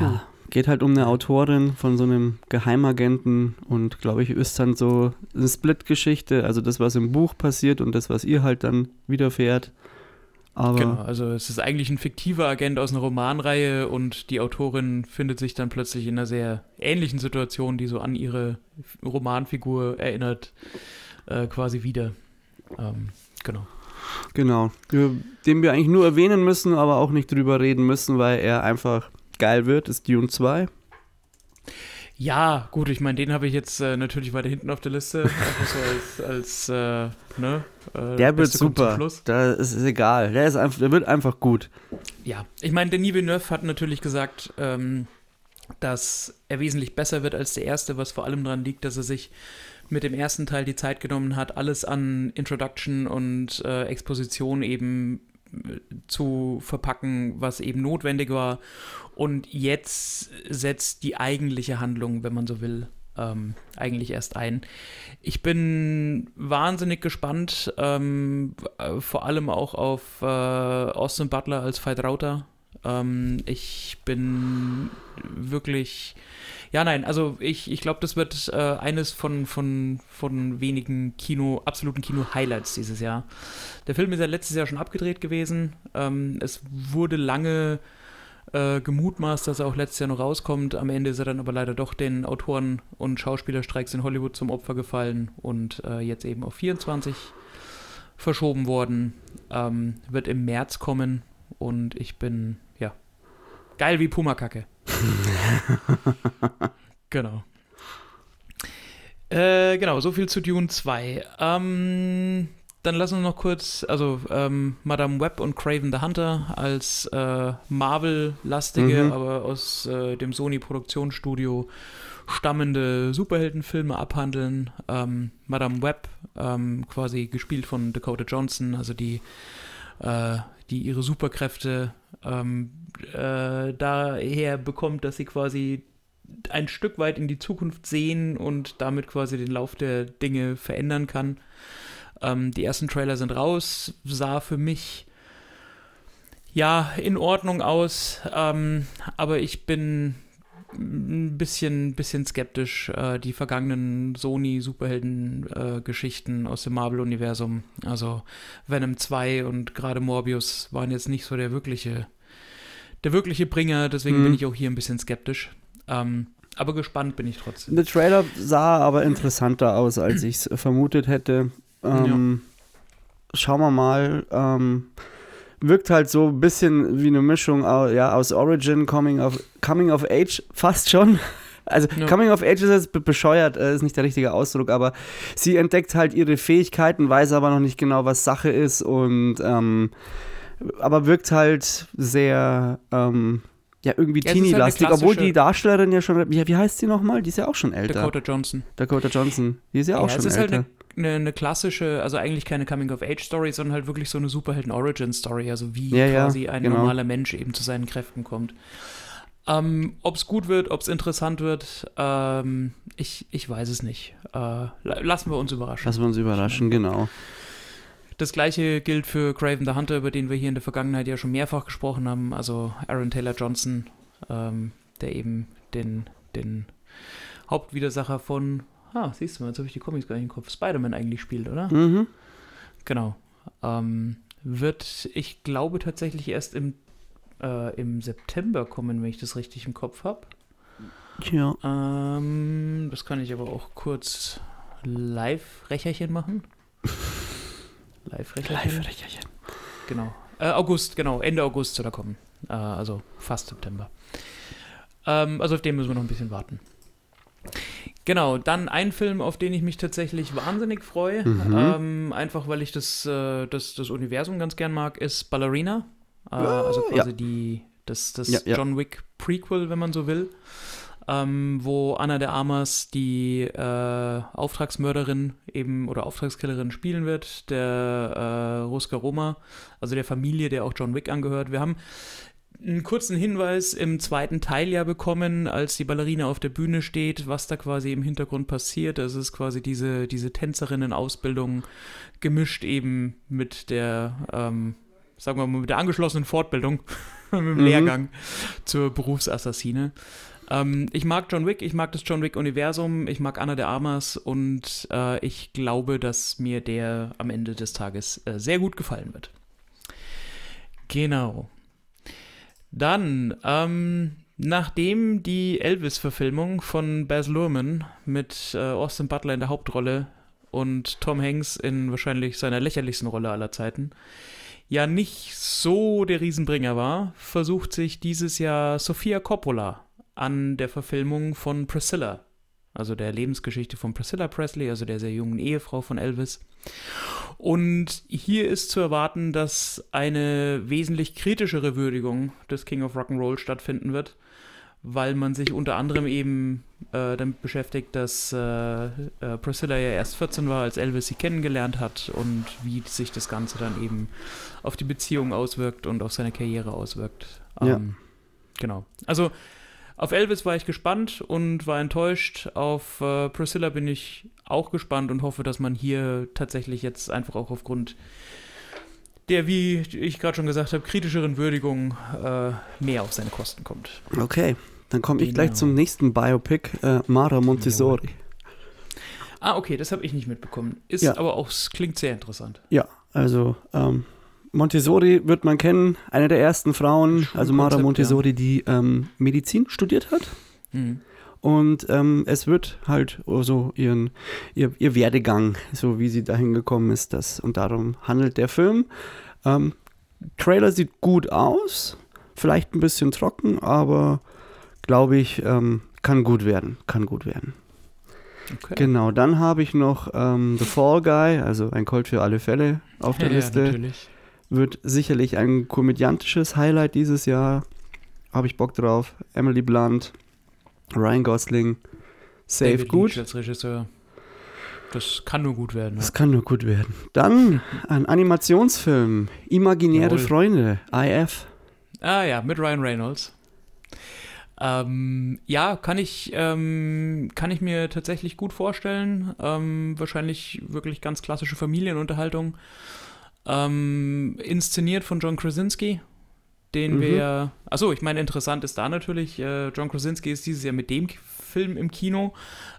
ja, geht halt um eine Autorin von so einem Geheimagenten und glaube ich, ist dann so eine Split-Geschichte, also das, was im Buch passiert und das, was ihr halt dann widerfährt. Aber Genau, also es ist eigentlich ein fiktiver Agent aus einer Romanreihe und die Autorin findet sich dann plötzlich in einer sehr ähnlichen Situation, die so an ihre Romanfigur erinnert, äh, quasi wieder. Ähm, genau. Genau. Den wir eigentlich nur erwähnen müssen, aber auch nicht drüber reden müssen, weil er einfach geil wird, ist Dune 2. Ja, gut, ich meine, den habe ich jetzt äh, natürlich weiter hinten auf der Liste. Einfach so als, als äh, ne? Äh, Der wird super. Da ist es egal. Der, ist einfach, der wird einfach gut. Ja, ich meine, Denis Villeneuve hat natürlich gesagt, ähm, dass er wesentlich besser wird als der erste, was vor allem daran liegt, dass er sich mit dem ersten Teil die Zeit genommen hat, alles an Introduction und äh, Exposition eben zu verpacken, was eben notwendig war. Und jetzt setzt die eigentliche Handlung, wenn man so will, ähm, eigentlich erst ein. Ich bin wahnsinnig gespannt, ähm, äh, vor allem auch auf äh, Austin Butler als Veit Rauter. Ähm, ich bin wirklich, ja nein, also ich, ich glaube, das wird äh, eines von, von, von wenigen Kino, absoluten Kino-Highlights dieses Jahr. Der Film ist ja letztes Jahr schon abgedreht gewesen. Ähm, es wurde lange äh, gemutmaßt, dass er auch letztes Jahr noch rauskommt. Am Ende ist er dann aber leider doch den Autoren- und Schauspielerstreiks in Hollywood zum Opfer gefallen und äh, jetzt eben auf 24 verschoben worden. Ähm, wird im März kommen und ich bin, geil wie Pumakacke. genau. Äh, genau, so viel zu Dune 2. Ähm, dann lassen wir noch kurz, also ähm, Madame Web und Craven the Hunter als äh, Marvel-lastige, Mhm. aber aus äh, dem Sony-Produktionsstudio stammende Superheldenfilme abhandeln. Ähm, Madame Web, ähm, quasi gespielt von Dakota Johnson, also die, äh, die ihre Superkräfte ähm, äh, daher bekommt, dass sie quasi ein Stück weit in die Zukunft sehen und damit quasi den Lauf der Dinge verändern kann. Ähm, die ersten Trailer sind raus, sah für mich ja in Ordnung aus, ähm, aber ich bin ein bisschen, bisschen skeptisch. Äh, die vergangenen Sony-Superhelden-Geschichten aus dem Marvel-Universum, also Venom 2 und gerade Morbius, waren jetzt nicht so der wirkliche, der wirkliche Bringer, deswegen Mhm. bin ich auch hier ein bisschen skeptisch. Ähm, aber gespannt bin ich trotzdem. Der Trailer sah aber interessanter aus, als ich es vermutet hätte. Ähm, Schauen wir mal. Ähm, wirkt halt so ein bisschen wie eine Mischung ja, aus Origin, Coming of, Coming of Age, fast schon. Also Ja. Coming of Age ist jetzt be- bescheuert, äh, ist nicht der richtige Ausdruck, aber sie entdeckt halt ihre Fähigkeiten, weiß aber noch nicht genau, was Sache ist und ähm, aber wirkt halt sehr ähm, ja irgendwie Ja, ist halt teeny-lastig, obwohl die Darstellerin ja schon, wie, wie heißt sie nochmal? Die ist ja auch schon älter. Dakota Johnson. Dakota Johnson, die ist ja auch Ja, schon es ist älter. halt eine, eine, klassische, also eigentlich keine Coming-of-Age-Story, sondern halt wirklich so eine Superhelden-Origin-Story, also wie Ja, ja, quasi ein genau. normaler Mensch eben zu seinen Kräften kommt. Ähm, ob es gut wird, ob es interessant wird, ähm, ich, ich weiß es nicht. Äh, la- lassen wir uns überraschen. Lassen wir uns überraschen, genau. Das gleiche gilt für Craven the Hunter, über den wir hier in der Vergangenheit ja schon mehrfach gesprochen haben. Also Aaron Taylor Johnson, ähm, der eben den, den Hauptwidersacher von ah, siehst du mal, jetzt habe ich die Comics gar nicht im Kopf, Spider-Man eigentlich spielt, oder? Mhm. Genau. Ähm, wird, ich glaube, tatsächlich erst im, äh, im September kommen, wenn ich das richtig im Kopf habe. Ja. Ähm, das kann ich aber auch kurz Live-Recherchen machen. Live-Recherchen? Live-Recherchen. Genau. Äh, August, genau. Ende August soll er kommen. Äh, also fast September. Ähm, also auf den müssen wir noch ein bisschen warten. Genau, dann ein Film, auf den ich mich tatsächlich wahnsinnig freue, Mhm. ähm, einfach weil ich das, äh, das, das Universum ganz gern mag, ist Ballerina. Äh, also quasi ja. die, das, das Ja, ja. John Wick Prequel, wenn man so will. Ähm, wo Anna de Armas die äh, Auftragsmörderin eben oder Auftragskillerin spielen wird, der äh, Ruska Roma, also der Familie, der auch John Wick angehört. Wir haben einen kurzen Hinweis im zweiten Teil ja bekommen, als die Ballerina auf der Bühne steht, was da quasi im Hintergrund passiert. Das ist quasi diese, diese Tänzerinnen-Ausbildung gemischt eben mit der, ähm, sagen wir mal, mit der angeschlossenen Fortbildung, mit dem Mhm. Lehrgang zur Berufsassassine. Ähm, ich mag John Wick, ich mag das John Wick-Universum, ich mag Anna de Armas und äh, ich glaube, dass mir der am Ende des Tages äh, sehr gut gefallen wird. Genau. Dann, ähm, nachdem die Elvis-Verfilmung von Baz Luhrmann mit äh, Austin Butler in der Hauptrolle und Tom Hanks in wahrscheinlich seiner lächerlichsten Rolle aller Zeiten ja nicht so der Riesenbringer war, versucht sich dieses Jahr Sofia Coppola an der Verfilmung von Priscilla, also der Lebensgeschichte von Priscilla Presley, also der sehr jungen Ehefrau von Elvis. Und hier ist zu erwarten, dass eine wesentlich kritischere Würdigung des King of Rock'n'Roll stattfinden wird, weil man sich unter anderem eben äh, damit beschäftigt, dass äh, äh, Priscilla ja erst 14 war, als Elvis sie kennengelernt hat und wie sich das Ganze dann eben auf die Beziehung auswirkt und auf seine Karriere auswirkt. Ja. Ähm, Genau. Also auf Elvis war ich gespannt und war enttäuscht. Auf äh, Priscilla bin ich auch gespannt und hoffe, dass man hier tatsächlich jetzt einfach auch aufgrund der, wie ich gerade schon gesagt habe, kritischeren Würdigung äh, mehr auf seine Kosten kommt. Okay, dann komme ich Genau. gleich zum nächsten Biopic, äh, Mara Montessori. Ah, okay, das habe ich nicht mitbekommen. Ist Ja. aber auch, es klingt sehr interessant. Ja, also ähm, Montessori wird man kennen, eine der ersten Frauen, also Mara Montessori, die ähm, Medizin studiert hat. Mhm. Und ähm, es wird halt so ihren, ihr, ihr Werdegang, so wie sie dahin gekommen ist, das, und darum handelt der Film. Ähm, Trailer sieht gut aus, vielleicht ein bisschen trocken, aber glaube ich, ähm, kann gut werden, kann gut werden. Okay. Genau, dann habe ich noch ähm, The Fall Guy, also ein Colt für alle Fälle auf der ja, Liste. Ja, natürlich. Wird sicherlich ein komödiantisches Highlight dieses Jahr. Habe ich Bock drauf. Emily Blunt, Ryan Gosling. Safe David gut. Leitch als Regisseur. Das kann nur gut werden. Das kann nur gut werden. Dann ein Animationsfilm. Imaginäre Jawohl. Freunde. IF. Ah ja, mit Ryan Reynolds. Ähm, ja, kann ich, ähm, kann ich mir tatsächlich gut vorstellen. Ähm, wahrscheinlich wirklich ganz klassische Familienunterhaltung. Ähm, inszeniert von John Krasinski, den Mhm. wir. Achso, ich meine, interessant ist da natürlich, äh, John Krasinski ist dieses Jahr mit dem Film im Kino,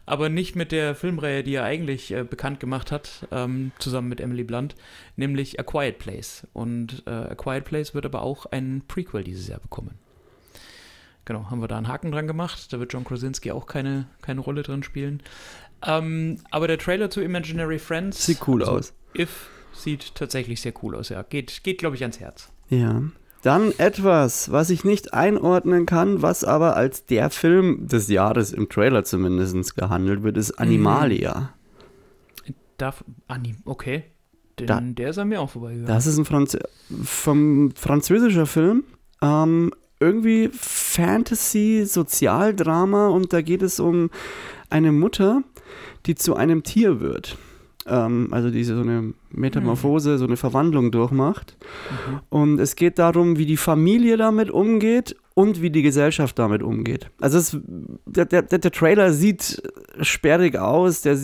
aber nicht mit der Filmreihe, die er eigentlich äh, bekannt gemacht hat, ähm, zusammen mit Emily Blunt, nämlich A Quiet Place. Und äh, A Quiet Place wird aber auch ein Prequel dieses Jahr bekommen. Genau, haben wir da einen Haken dran gemacht. Da wird John Krasinski auch keine, keine Rolle drin spielen. Ähm, aber der Trailer zu Imaginary Friends Sieht cool also aus. If sieht tatsächlich sehr cool aus, ja. Geht, geht glaube ich, ans Herz. Ja. Dann etwas, was ich nicht einordnen kann, was aber als der Film des Jahres im Trailer zumindest gehandelt wird, ist Animalia. Darf. Nee, okay. Den, Da- der ist an mir auch vorbeigegangen. Das ist ein Franz vom französischer Film. Ähm, irgendwie Fantasy, Sozialdrama und da geht es um eine Mutter, die zu einem Tier wird. Ähm, also diese so eine Metamorphose, so eine Verwandlung durchmacht. Mhm. Und es geht darum, wie die Familie damit umgeht und wie die Gesellschaft damit umgeht. Also es, der, der, der Trailer sieht sperrig aus, der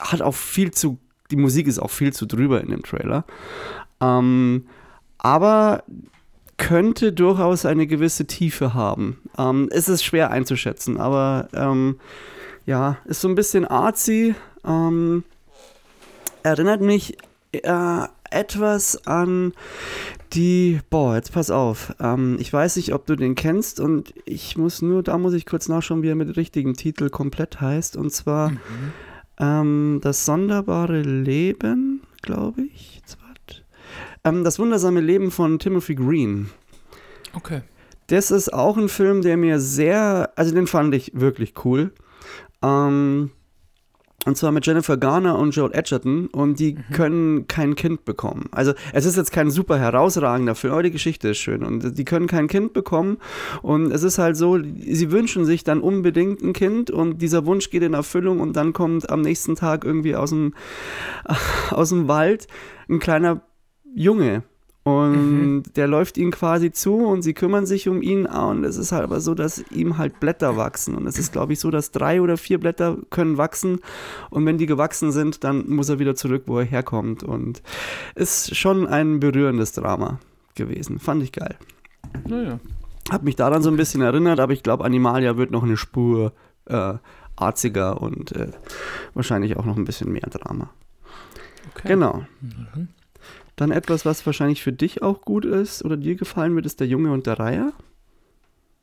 hat auch viel zu, die Musik ist auch viel zu drüber in dem Trailer. Ähm, aber könnte durchaus eine gewisse Tiefe haben. Ähm, es ist schwer einzuschätzen, aber ähm, ja, ist so ein bisschen artsy. Ähm, erinnert mich äh, etwas an die, boah, jetzt pass auf. Ähm, ich weiß nicht, ob du den kennst und ich muss nur, da muss ich kurz nachschauen, wie er mit richtigen Titel komplett heißt. Und zwar Mhm. ähm, Das sonderbare Leben, glaube ich. Ähm, das wundersame Leben von Timothy Green. Okay. Das ist auch ein Film, der mir sehr, also den fand ich wirklich cool. Ähm, und zwar mit Jennifer Garner und Joel Edgerton. Und die können kein Kind bekommen. Also es ist jetzt kein super herausragender Film, aber die Geschichte ist schön. Und die können kein Kind bekommen. Und es ist halt so, sie wünschen sich dann unbedingt ein Kind. Und dieser Wunsch geht in Erfüllung. Und dann kommt am nächsten Tag irgendwie aus dem, aus dem Wald ein kleiner Junge und der läuft ihnen quasi zu und sie kümmern sich um ihn. Ah, Und es ist halt aber so, dass ihm halt Blätter wachsen. Und es ist, glaube ich, so, dass drei oder vier Blätter können wachsen. Und wenn die gewachsen sind, dann muss er wieder zurück, wo er herkommt. Und ist schon ein berührendes Drama gewesen. Fand ich geil. Naja. Hab mich daran so ein bisschen erinnert, aber ich glaube, Animalia wird noch eine Spur äh, arziger und äh, wahrscheinlich auch noch ein bisschen mehr Drama. Okay. Genau. Mhm. Dann etwas, was wahrscheinlich für dich auch gut ist oder dir gefallen wird, ist der Junge und der Reiher.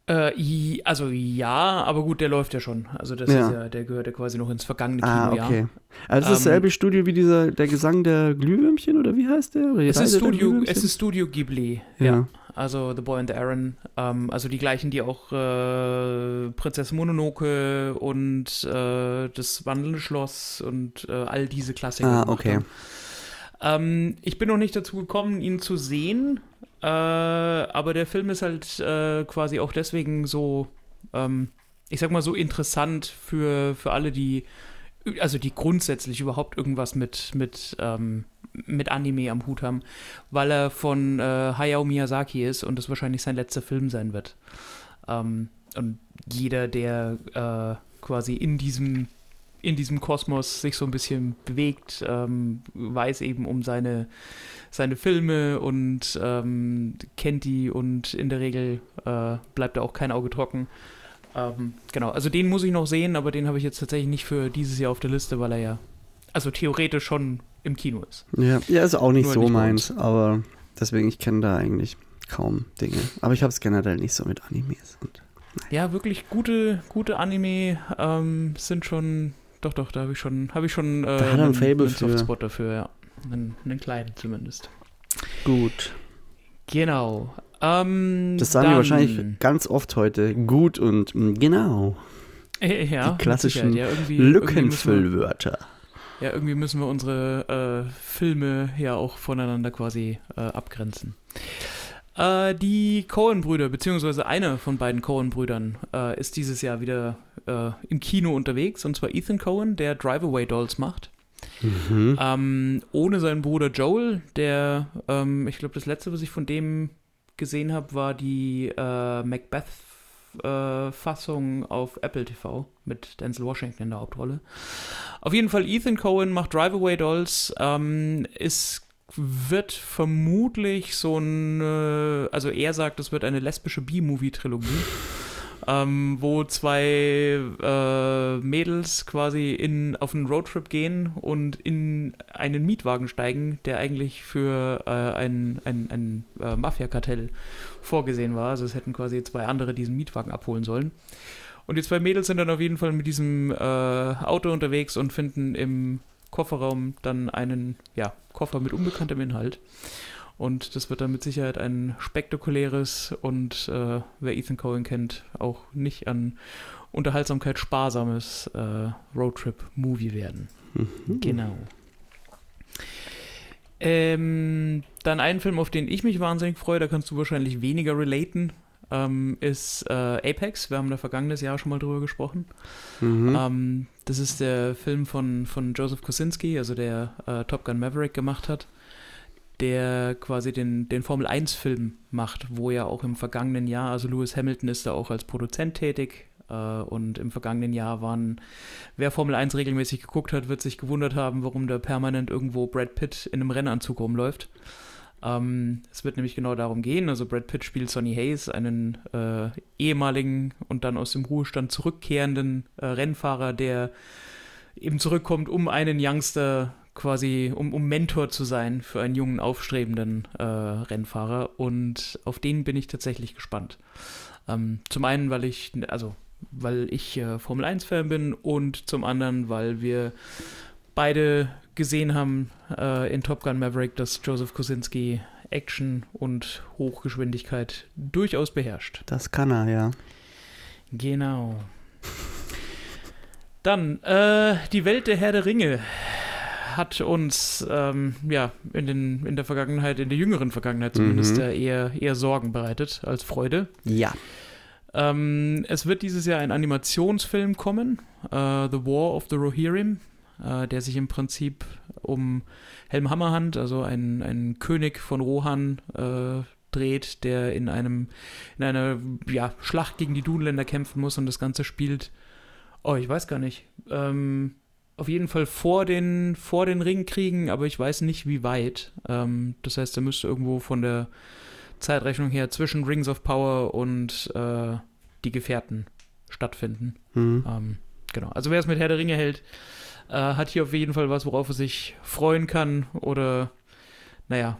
Äh, also ja, aber gut, der läuft ja schon. Also das Ja. ist ja, der gehört ja quasi noch ins vergangene Kino, Ah, okay. Also das ist Ähm, dasselbe Studio wie dieser, der Gesang der Glühwürmchen oder wie heißt der? Es ist, Studio, es ist Studio Ghibli, Ja. ja. Also The Boy and the Aaron, ähm, also die gleichen, die auch äh, Prinzessin Mononoke und äh, das wandelnde Schloss und äh, all diese Klassiker. Ah, okay. haben. Ähm, ich bin noch nicht dazu gekommen, ihn zu sehen, äh, aber der Film ist halt äh, quasi auch deswegen so, ähm, ich sag mal so interessant für, für alle, die, also die grundsätzlich überhaupt irgendwas mit, mit, ähm, mit Anime am Hut haben, weil er von äh, Hayao Miyazaki ist und das wahrscheinlich sein letzter Film sein wird. Ähm, und jeder, der äh, quasi in diesem in diesem Kosmos sich so ein bisschen bewegt, ähm, weiß eben um seine, seine Filme und ähm, kennt die und in der Regel äh, bleibt da auch kein Auge trocken. Ähm, genau, also den muss ich noch sehen, aber den habe ich jetzt tatsächlich nicht für dieses Jahr auf der Liste, weil er ja, also theoretisch schon im Kino ist. Ja, ja ist auch nicht Nur so nicht meins, aber deswegen, ich kenne da eigentlich kaum Dinge. Aber ich habe es generell nicht so mit Animes. Und, Ja, wirklich gute, gute Anime ähm, sind schon, doch, doch, da habe ich schon, habe ich schon äh, Da hat einen für. Softspot dafür, ja. Einen, einen kleinen zumindest. gut. Genau. Ähm, Das sagen wir wahrscheinlich ganz oft heute. Gut und mm, genau. Äh, ja, die klassischen ja, Lückenfüllwörter. ja, irgendwie müssen wir unsere äh, Filme ja auch voneinander quasi äh, abgrenzen. Äh, die Cohen-Brüder, beziehungsweise einer von beiden Cohen-Brüdern, äh, ist dieses Jahr wieder äh, im Kino unterwegs, und zwar Ethan Cohen, der Drive-Away Dolls macht. Mhm. Ähm, ohne seinen Bruder Joel, der, ähm, ich glaube, das letzte, was ich von dem gesehen habe, war die äh, Macbeth-Fassung auf Apple TV mit Denzel Washington in der Hauptrolle. Auf jeden Fall, Ethan Cohen macht Drive Away Dolls. Ähm, es wird vermutlich so ein, äh, also er sagt, es wird eine lesbische B-Movie-Trilogie. ähm, wo zwei äh, Mädels quasi in, auf einen Roadtrip gehen und in einen Mietwagen steigen, der eigentlich für äh, ein, ein, ein äh, Mafia-Kartell vorgesehen war. Also es hätten quasi zwei andere diesen Mietwagen abholen sollen. Und die zwei Mädels sind dann auf jeden Fall mit diesem äh, Auto unterwegs und finden im Kofferraum dann einen ja, Koffer mit unbekanntem Inhalt. Und das wird dann mit Sicherheit ein spektakuläres und, äh, wer Ethan Cohen kennt, auch nicht an Unterhaltsamkeit sparsames äh, Roadtrip-Movie werden. Mhm. Genau. Ähm, dann ein Film, auf den ich mich wahnsinnig freue, da kannst du wahrscheinlich weniger relaten, ähm, ist äh, Apex. Wir haben da vergangenes Jahr schon mal drüber gesprochen. Mhm. Ähm, das ist der Film von, von Joseph Kosinski, also der äh, Top Gun Maverick gemacht hat, der quasi den, den Formel 1-Film macht, wo ja auch im vergangenen Jahr, also Lewis Hamilton ist da auch als Produzent tätig. Äh, und im vergangenen Jahr waren, wer Formel 1 regelmäßig geguckt hat, wird sich gewundert haben, warum da permanent irgendwo Brad Pitt in einem Rennanzug rumläuft. Ähm, es wird nämlich genau darum gehen. Also Brad Pitt spielt Sonny Hayes, einen äh, ehemaligen und dann aus dem Ruhestand zurückkehrenden äh, Rennfahrer, der eben zurückkommt, um einen Youngster quasi, um, um Mentor zu sein für einen jungen, aufstrebenden äh, Rennfahrer. Und auf den bin ich tatsächlich gespannt. Ähm, zum einen, weil ich, also weil ich äh, Formel 1-Fan bin und zum anderen, weil wir beide gesehen haben äh, in Top Gun Maverick, dass Joseph Kosinski Action und Hochgeschwindigkeit durchaus beherrscht. Das kann er, ja. Genau. Dann, äh, die Welt der Herr der Ringe hat uns ähm, ja in, den, in der Vergangenheit, in der jüngeren Vergangenheit zumindest, Mhm. äh, eher, eher Sorgen bereitet als Freude. Ja. Ähm, es wird dieses Jahr ein Animationsfilm kommen, äh, The War of the Rohirrim, äh, der sich im Prinzip um Helm Hammerhand, also ein, ein König von Rohan, äh, dreht, der in einem in einer ja, Schlacht gegen die Dunländer kämpfen muss und das Ganze spielt, oh, ich weiß gar nicht, ähm, auf jeden Fall vor den, vor den Ringkriegen, aber ich weiß nicht, wie weit. Ähm, das heißt, er müsste irgendwo von der Zeitrechnung her zwischen Rings of Power und äh, die Gefährten stattfinden. Mhm. Ähm, genau. Also wer es mit Herr der Ringe hält, äh, hat hier auf jeden Fall was, worauf er sich freuen kann. Oder, naja,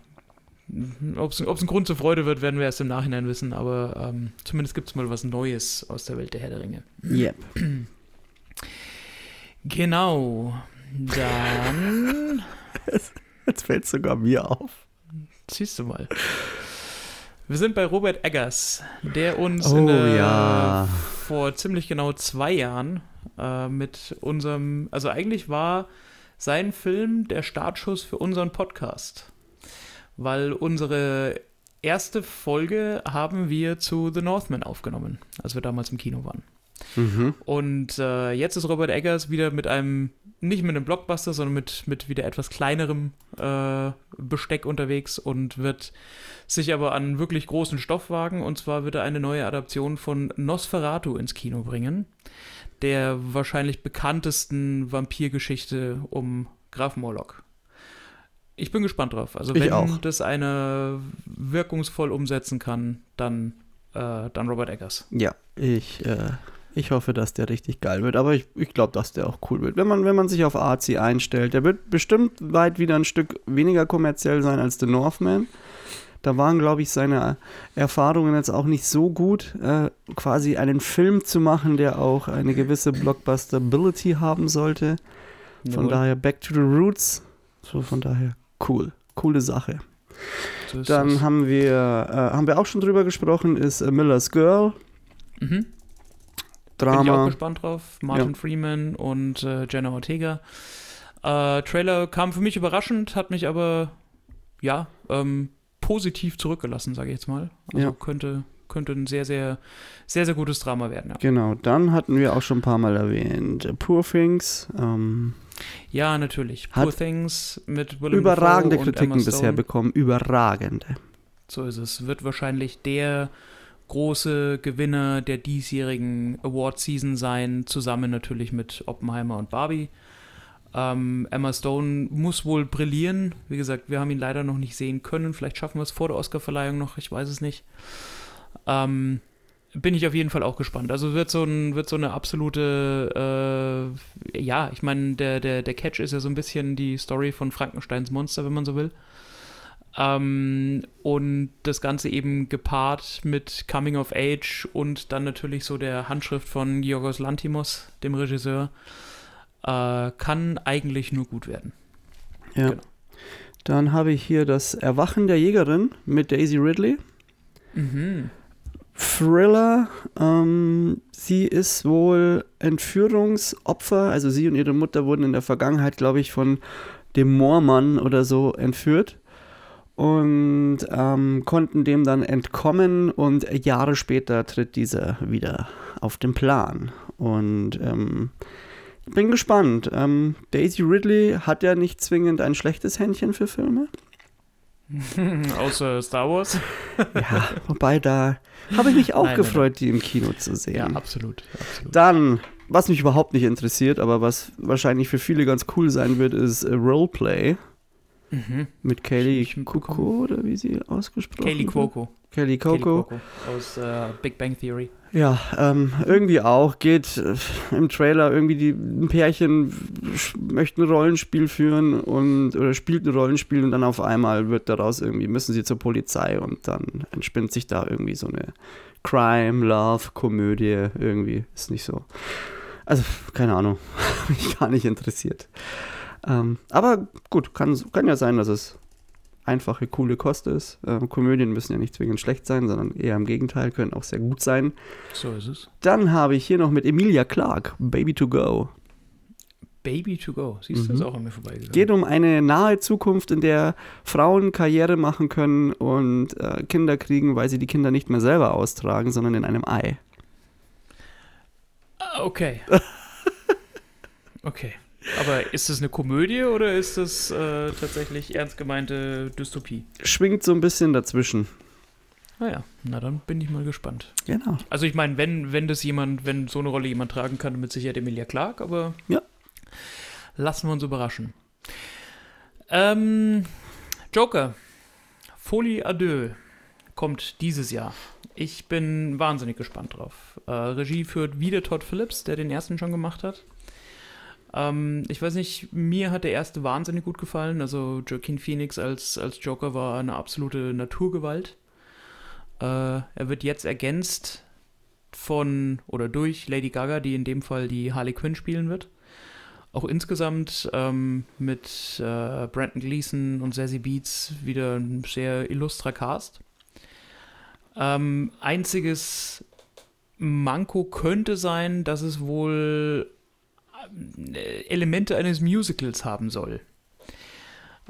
ob es ein Grund zur Freude wird, werden wir erst im Nachhinein wissen. Aber ähm, zumindest gibt es mal was Neues aus der Welt der Herr der Ringe. Yep. Genau. Dann Jetzt fällt sogar mir auf. siehst du mal. Wir sind bei Robert Eggers, der uns Oh, in der, ja. Vor ziemlich genau zwei Jahren äh, mit unserem, also eigentlich war sein Film der Startschuss für unseren Podcast, weil unsere erste Folge haben wir zu The Northman aufgenommen, als wir damals im Kino waren. Mhm. Und äh, jetzt ist Robert Eggers wieder mit einem, nicht mit einem Blockbuster, sondern mit, mit wieder etwas kleinerem äh, Besteck unterwegs und wird sich aber an wirklich großen Stoff wagen. Und zwar wird er eine neue Adaption von Nosferatu ins Kino bringen. Der wahrscheinlich bekanntesten Vampirgeschichte um Graf Morlock. Ich bin gespannt drauf. Also wenn auch. das einer wirkungsvoll umsetzen kann, dann, äh, dann Robert Eggers. Ja, ich, äh, ich hoffe, dass der richtig geil wird. Aber ich, ich glaube, dass der auch cool wird. Wenn man, wenn man sich auf Arzi einstellt, der wird bestimmt weit wieder ein Stück weniger kommerziell sein als The Northman. Da waren, glaube ich, seine Erfahrungen jetzt auch nicht so gut, äh, quasi einen Film zu machen, der auch eine gewisse Blockbusterability haben sollte. Von Jawohl. daher Back to the Roots. So von daher cool. Coole Sache. Dann haben wir, äh, haben wir auch schon drüber gesprochen, ist Miller's Girl. Mhm. Bin ich auch Drama. gespannt drauf. Martin Freeman und äh, Jenna Ortega. Äh, Trailer kam für mich überraschend, hat mich aber ja ähm, positiv zurückgelassen, sage ich jetzt mal. Also Ja. könnte, könnte ein sehr, sehr, sehr, sehr gutes Drama werden. Ja, Genau, dann hatten wir auch schon ein paar Mal erwähnt. äh, Poor Things. Ähm, ja natürlich. Poor Things mit Willem überragende Kritiken bisher bekommen. Überragende. So ist es. Wird wahrscheinlich der große Gewinner der diesjährigen Award-Season sein, zusammen natürlich mit Oppenheimer und Barbie. Ähm, Emma Stone muss wohl brillieren. Wie gesagt, wir haben ihn leider noch nicht sehen können. Vielleicht schaffen wir es vor der Oscarverleihung noch, ich weiß es nicht. Ähm, bin ich auf jeden Fall auch gespannt. Also wird so, ein, wird so eine absolute, äh, ja, ich meine, der, der, der Catch ist ja so ein bisschen die Story von Frankensteins Monster, wenn man so will. Ähm, und das Ganze eben gepaart mit Coming of Age und dann natürlich so der Handschrift von Yorgos Lantimos, dem Regisseur, äh, kann eigentlich nur gut werden. Ja. Genau. Dann habe ich hier das Erwachen der Jägerin mit Daisy Ridley. Mhm. Thriller. Ähm, sie ist wohl Entführungsopfer. Also sie und ihre Mutter wurden in der Vergangenheit, glaube ich, von dem Moormann oder so entführt und ähm, konnten dem dann entkommen und Jahre später tritt dieser wieder auf den Plan. Und ähm, ich bin gespannt. Ähm, Daisy Ridley hat ja nicht zwingend ein schlechtes Händchen für Filme. Außer Star Wars. Ja, wobei da habe ich mich auch Nein, nein, gefreut, die im Kino zu sehen. Ja, absolut. absolut. Dann, was mich überhaupt nicht interessiert, aber was wahrscheinlich für viele ganz cool sein wird, ist äh, Roleplay. Mhm. Mit Cuoco mitbekommen. oder wie sie ausgesprochen? Cuoco. Kaylee Kaylee Cuoco. Cuoco aus äh, Big Bang Theory. Ja, ähm, irgendwie auch. Geht äh, im Trailer irgendwie die ein Pärchen möchte ein Rollenspiel führen und oder spielt ein Rollenspiel und dann auf einmal wird daraus irgendwie, müssen sie zur Polizei und dann entspinnt sich da irgendwie so eine Crime, Love, Komödie irgendwie. Ist nicht so. Also, keine Ahnung. Mich gar nicht interessiert. Ähm, aber gut, kann, kann ja sein, dass es einfache, coole Kost ist. Ähm, Komödien müssen ja nicht zwingend schlecht sein, sondern eher im Gegenteil, können auch sehr gut sein. So ist es. Dann habe ich hier noch mit Emilia Clarke, Baby to Go. Baby to go. Siehst du, Mhm. ist auch an mir vorbeigegangen. Geht um eine nahe Zukunft, in der Frauen Karriere machen können und äh, Kinder kriegen, weil sie die Kinder nicht mehr selber austragen, sondern in einem Ei. Ah, Okay. okay. Aber ist das eine Komödie oder ist das äh, tatsächlich ernst gemeinte Dystopie? Schwingt so ein bisschen dazwischen. Naja, na dann bin ich mal gespannt. Genau. Also ich meine, wenn, wenn das jemand, wenn so eine Rolle jemand tragen kann, mit Sicherheit Emilia Clarke, aber Ja. lassen wir uns überraschen. Ähm, Joker, Folie à deux kommt dieses Jahr. Ich bin wahnsinnig gespannt drauf. Äh, Regie führt wieder Todd Phillips, der den ersten schon gemacht hat. Ähm, ich weiß nicht, mir hat der erste wahnsinnig gut gefallen. Also Joaquin Phoenix als, als Joker war eine absolute Naturgewalt. Äh, er wird jetzt ergänzt von oder durch Lady Gaga, die in dem Fall die Harley Quinn spielen wird. Auch insgesamt ähm, mit äh, Brandon Gleason und Zazie Beats wieder ein sehr illustrer Cast. Ähm, einziges Manko könnte sein, dass es wohl Elemente eines Musicals haben soll.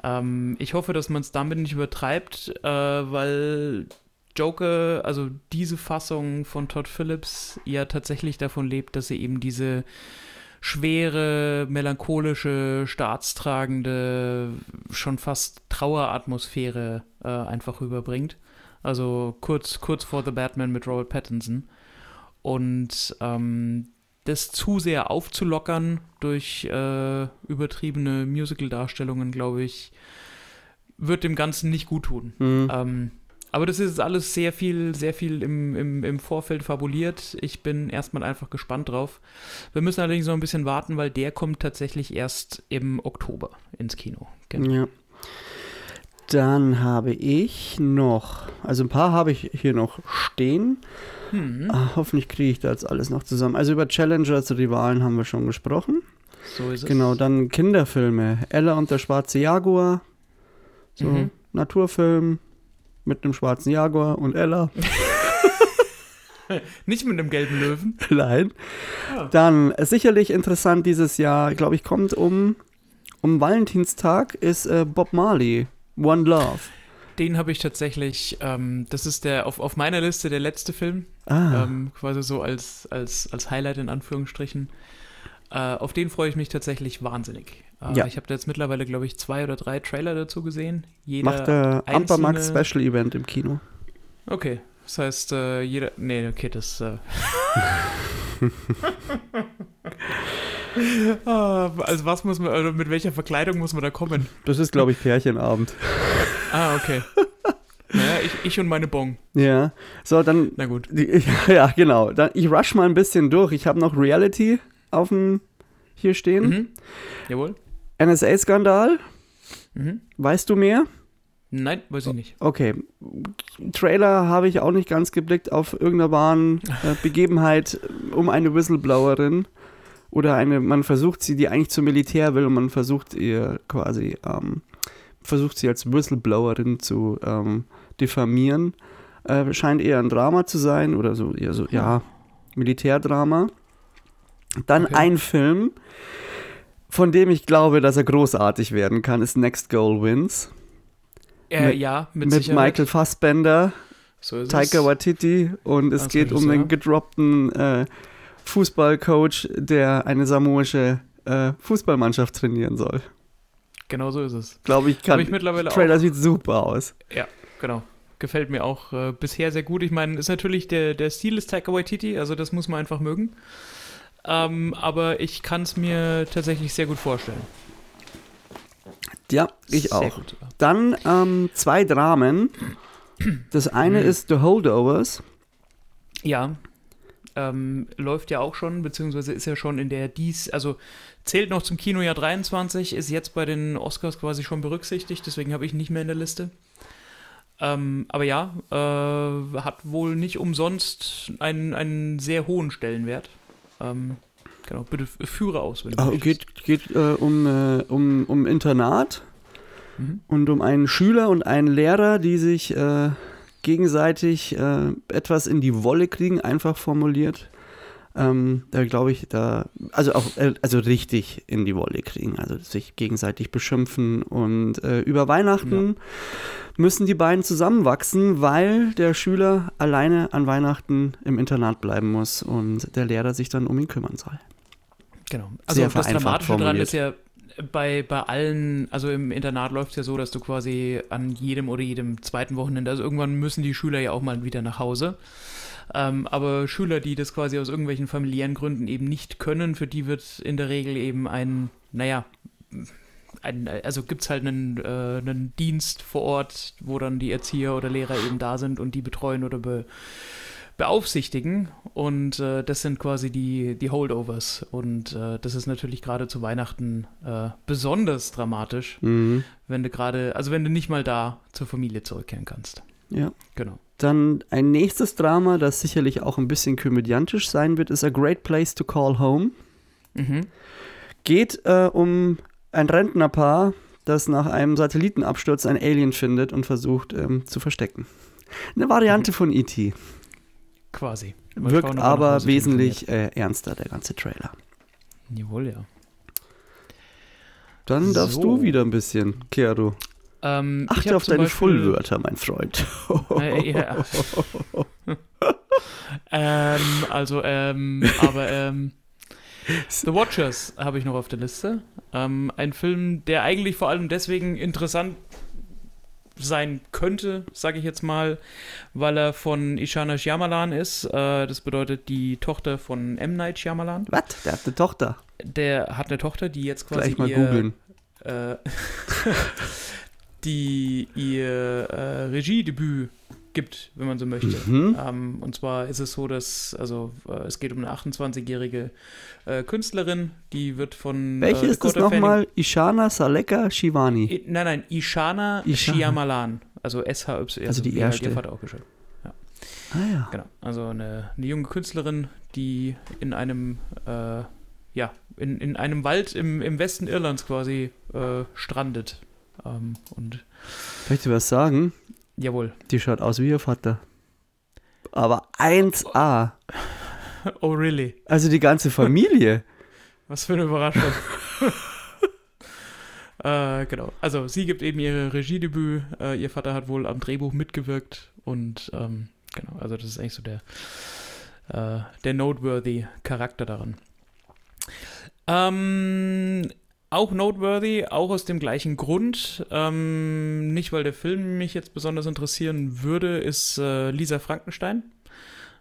Ähm, ich hoffe, dass man es damit nicht übertreibt, äh, weil Joker, also diese Fassung von Todd Phillips, ja tatsächlich davon lebt, dass sie eben diese schwere, melancholische, staatstragende, schon fast Traueratmosphäre äh, einfach rüberbringt. Also kurz, kurz vor The Batman mit Robert Pattinson. Und ähm, das zu sehr aufzulockern durch äh, übertriebene Musical-Darstellungen, glaube ich, wird dem Ganzen nicht gut tun. Mhm. Ähm, aber das ist alles sehr viel, sehr viel im, im, im Vorfeld fabuliert. Ich bin erstmal einfach gespannt drauf. Wir müssen allerdings noch ein bisschen warten, weil der kommt tatsächlich erst im Oktober ins Kino. Genau. Ja. Dann habe ich noch, also ein paar habe ich hier noch stehen. Hm, Ah, hoffentlich kriege ich da jetzt alles noch zusammen. Also über Challengers, Rivalen haben wir schon gesprochen. so ist es. Genau, dann Kinderfilme. Ella und der schwarze Jaguar. So, Mhm. Naturfilm mit einem schwarzen Jaguar und Ella. Nicht mit einem gelben Löwen. Nein. Dann äh, sicherlich interessant dieses Jahr, glaube ich, kommt um, um Valentinstag, ist äh, Bob Marley, One Love. Den habe ich tatsächlich, ähm, das ist der auf, auf meiner Liste der letzte Film. Ah, ähm, quasi so als, als, als Highlight in Anführungsstrichen. Äh, auf den freue ich mich tatsächlich wahnsinnig. Äh, Ja. Ich habe da jetzt mittlerweile, glaube ich, zwei oder drei Trailer dazu gesehen. Jeder macht der Ampermax einzelne- Special Event im Kino. Okay, das heißt, äh, jeder. Nee, okay, das. Ah, also was muss man, oder mit welcher Verkleidung muss man da kommen? Das ist, glaube ich, Pärchenabend. Ah, okay. Naja, ich, ich und meine Bong. Ja, so, dann, Na gut. die, ja, genau. Dann, ich rush mal ein bisschen durch. Ich habe noch Reality auf dem hier stehen. Mhm. Jawohl. NSA-Skandal. Mhm. Weißt du mehr? Nein, weiß ich nicht. Okay. Trailer habe ich auch nicht ganz geblickt auf irgendeiner wahren äh, Begebenheit um eine Whistleblowerin. Oder eine, man versucht sie, die eigentlich zum Militär will und man versucht ihr quasi, ähm, versucht sie als Whistleblowerin zu ähm, diffamieren. Äh, scheint eher ein Drama zu sein oder so, eher so, ja, Militärdrama. Dann Okay. ein Film, von dem ich glaube, dass er großartig werden kann, ist Next Goal Wins. Äh, Mit- ja, mit, Mit. Michael Fassbender, so Taika. Waititi und es Als geht um Regisseur. einen gedroppten äh, Fußballcoach, der eine samoische äh, Fußballmannschaft trainieren soll. Genau so ist es. Glaube ich, kann. ich mittlerweile Trailer sieht super aus. auch. Genau. Gefällt mir auch äh, bisher sehr gut. Ich meine, ist natürlich der, der Stil ist Taika Waititi, also das muss man einfach mögen. Ähm, aber ich kann es mir tatsächlich sehr gut vorstellen. Ja, ich Sehr auch. gut. Dann ähm, zwei Dramen. Das eine Mhm. ist The Holdovers. Ja, ähm, läuft ja auch schon, beziehungsweise ist ja schon in der dies, also zählt noch zum Kinojahr 23, ist jetzt bei den Oscars quasi schon berücksichtigt, deswegen habe ich ihn nicht mehr in der Liste. Ähm, aber ja, äh, hat wohl nicht umsonst einen, einen sehr hohen Stellenwert. Ähm, genau, bitte führe aus, wenn du Oh, geht geht äh, um, äh, um, um Internat Mhm. und um einen Schüler und einen Lehrer, die sich äh, gegenseitig äh, etwas in die Wolle kriegen, einfach formuliert. Ähm, da glaube ich, da, also auch, äh, also richtig in die Wolle kriegen, also sich gegenseitig beschimpfen und äh, über Weihnachten müssen die beiden zusammenwachsen, weil der Schüler alleine an Weihnachten im Internat bleiben muss und der Lehrer sich dann um ihn kümmern soll. Genau. Also Sehr das Dramatische daran ist ja bei, bei allen, also im Internat läuft es ja so, dass du quasi an jedem oder jedem zweiten Wochenende, also irgendwann müssen die Schüler ja auch mal wieder nach Hause. Ähm, aber Schüler, die das quasi aus irgendwelchen familiären Gründen eben nicht können, für die wird in der Regel eben ein, naja, ein, also gibt es halt einen, äh, einen Dienst vor Ort, wo dann die Erzieher oder Lehrer eben da sind und die betreuen oder be, beaufsichtigen. Und äh, das sind quasi die, die Holdovers. Und äh, das ist natürlich gerade zu Weihnachten äh, besonders dramatisch, Mhm. wenn du gerade, also wenn du nicht mal da zur Familie zurückkehren kannst. Ja. Genau. Dann ein nächstes Drama, das sicherlich auch ein bisschen komödiantisch sein wird, ist A Great Place to Call Home. Mhm. Geht äh, um ein Rentnerpaar, das nach einem Satellitenabsturz ein Alien findet und versucht ähm, zu verstecken. Eine Variante von E.T. Quasi. Wirkt er aber wesentlich äh, ernster, der ganze Trailer. Jawohl, ja. Dann darfst So. du wieder ein bisschen, Kero. Ähm, Achte auf deine Beispiel- Fullwörter, mein Freund. Äh, ja. ähm, also, ähm, aber ähm, The Watchers habe ich noch auf der Liste. Ähm, ein Film, der eigentlich vor allem deswegen interessant sein könnte, sage ich jetzt mal, weil er von Ishana Shyamalan ist. Äh, das bedeutet die Tochter von M. Night Shyamalan. Was? Der hat eine Tochter. Der hat eine Tochter, die jetzt quasi Gleich mal ihr, googeln. äh, die ihr äh, Regiedebüt gibt, wenn man so möchte. Mhm. Ähm, und zwar ist es so, dass, also äh, es geht um eine 28-jährige äh, Künstlerin, die wird von Welche äh, ist das nochmal? Ishana Saleka Shivani. I, nein, nein, Ishana, Ishana. Shyamalan. Also SHY. Also die wie halt erste. Ihr Vater auch geschrieben. Ah ja. Genau. Also eine, eine junge Künstlerin, die in einem, äh, ja, in, in einem Wald im, im Westen Irlands quasi äh, strandet. Ähm, und dir was sagen? Jawohl. Die schaut aus wie ihr Vater. Aber 1A. Oh, really? Also die ganze Familie. Was für eine Überraschung. äh, genau. Also sie gibt eben ihre Regiedebüt. Äh, ihr Vater hat wohl am Drehbuch mitgewirkt und ähm, genau, also das ist eigentlich so der, äh, der noteworthy Charakter daran. Ähm, auch noteworthy, auch aus dem gleichen Grund. Ähm, nicht, weil der Film mich jetzt besonders interessieren würde, ist äh, Lisa Frankenstein.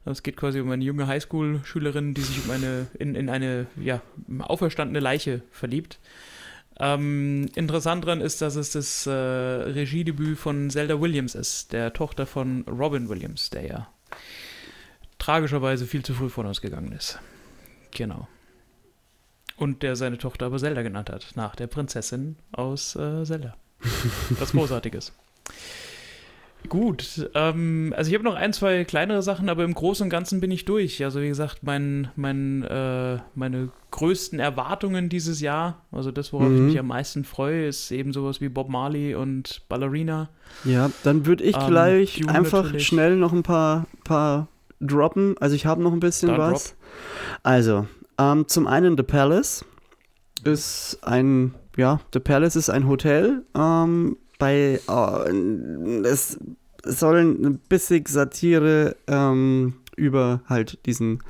Es geht quasi um eine junge Highschool-Schülerin, die sich um eine, in, in eine ja, auferstandene Leiche verliebt. Ähm, interessant dran ist, dass es das äh, Regiedebüt von Zelda Williams ist, der Tochter von Robin Williams, der ja tragischerweise viel zu früh von uns gegangen ist. Genau. Und der seine Tochter aber Zelda genannt hat, nach der Prinzessin aus äh, Zelda. Was Großartiges. Gut, ähm, also ich habe noch ein, zwei kleinere Sachen, aber im Großen und Ganzen bin ich durch. Also wie gesagt, mein, mein, äh, meine größten Erwartungen dieses Jahr, also das, worauf ich Mhm. mich am meisten freue, ist eben sowas wie Bob Marley und Ballerina. Ja, dann würde ich Ähm, gleich Dune einfach natürlich. schnell noch ein paar, paar droppen. Also ich habe noch ein bisschen Dann was. Also, ähm, zum einen The Palace ist ein, ja, The Palace ist ein Hotel. Ähm, bei, äh, es soll ein bisschen Satire ähm, über halt diesen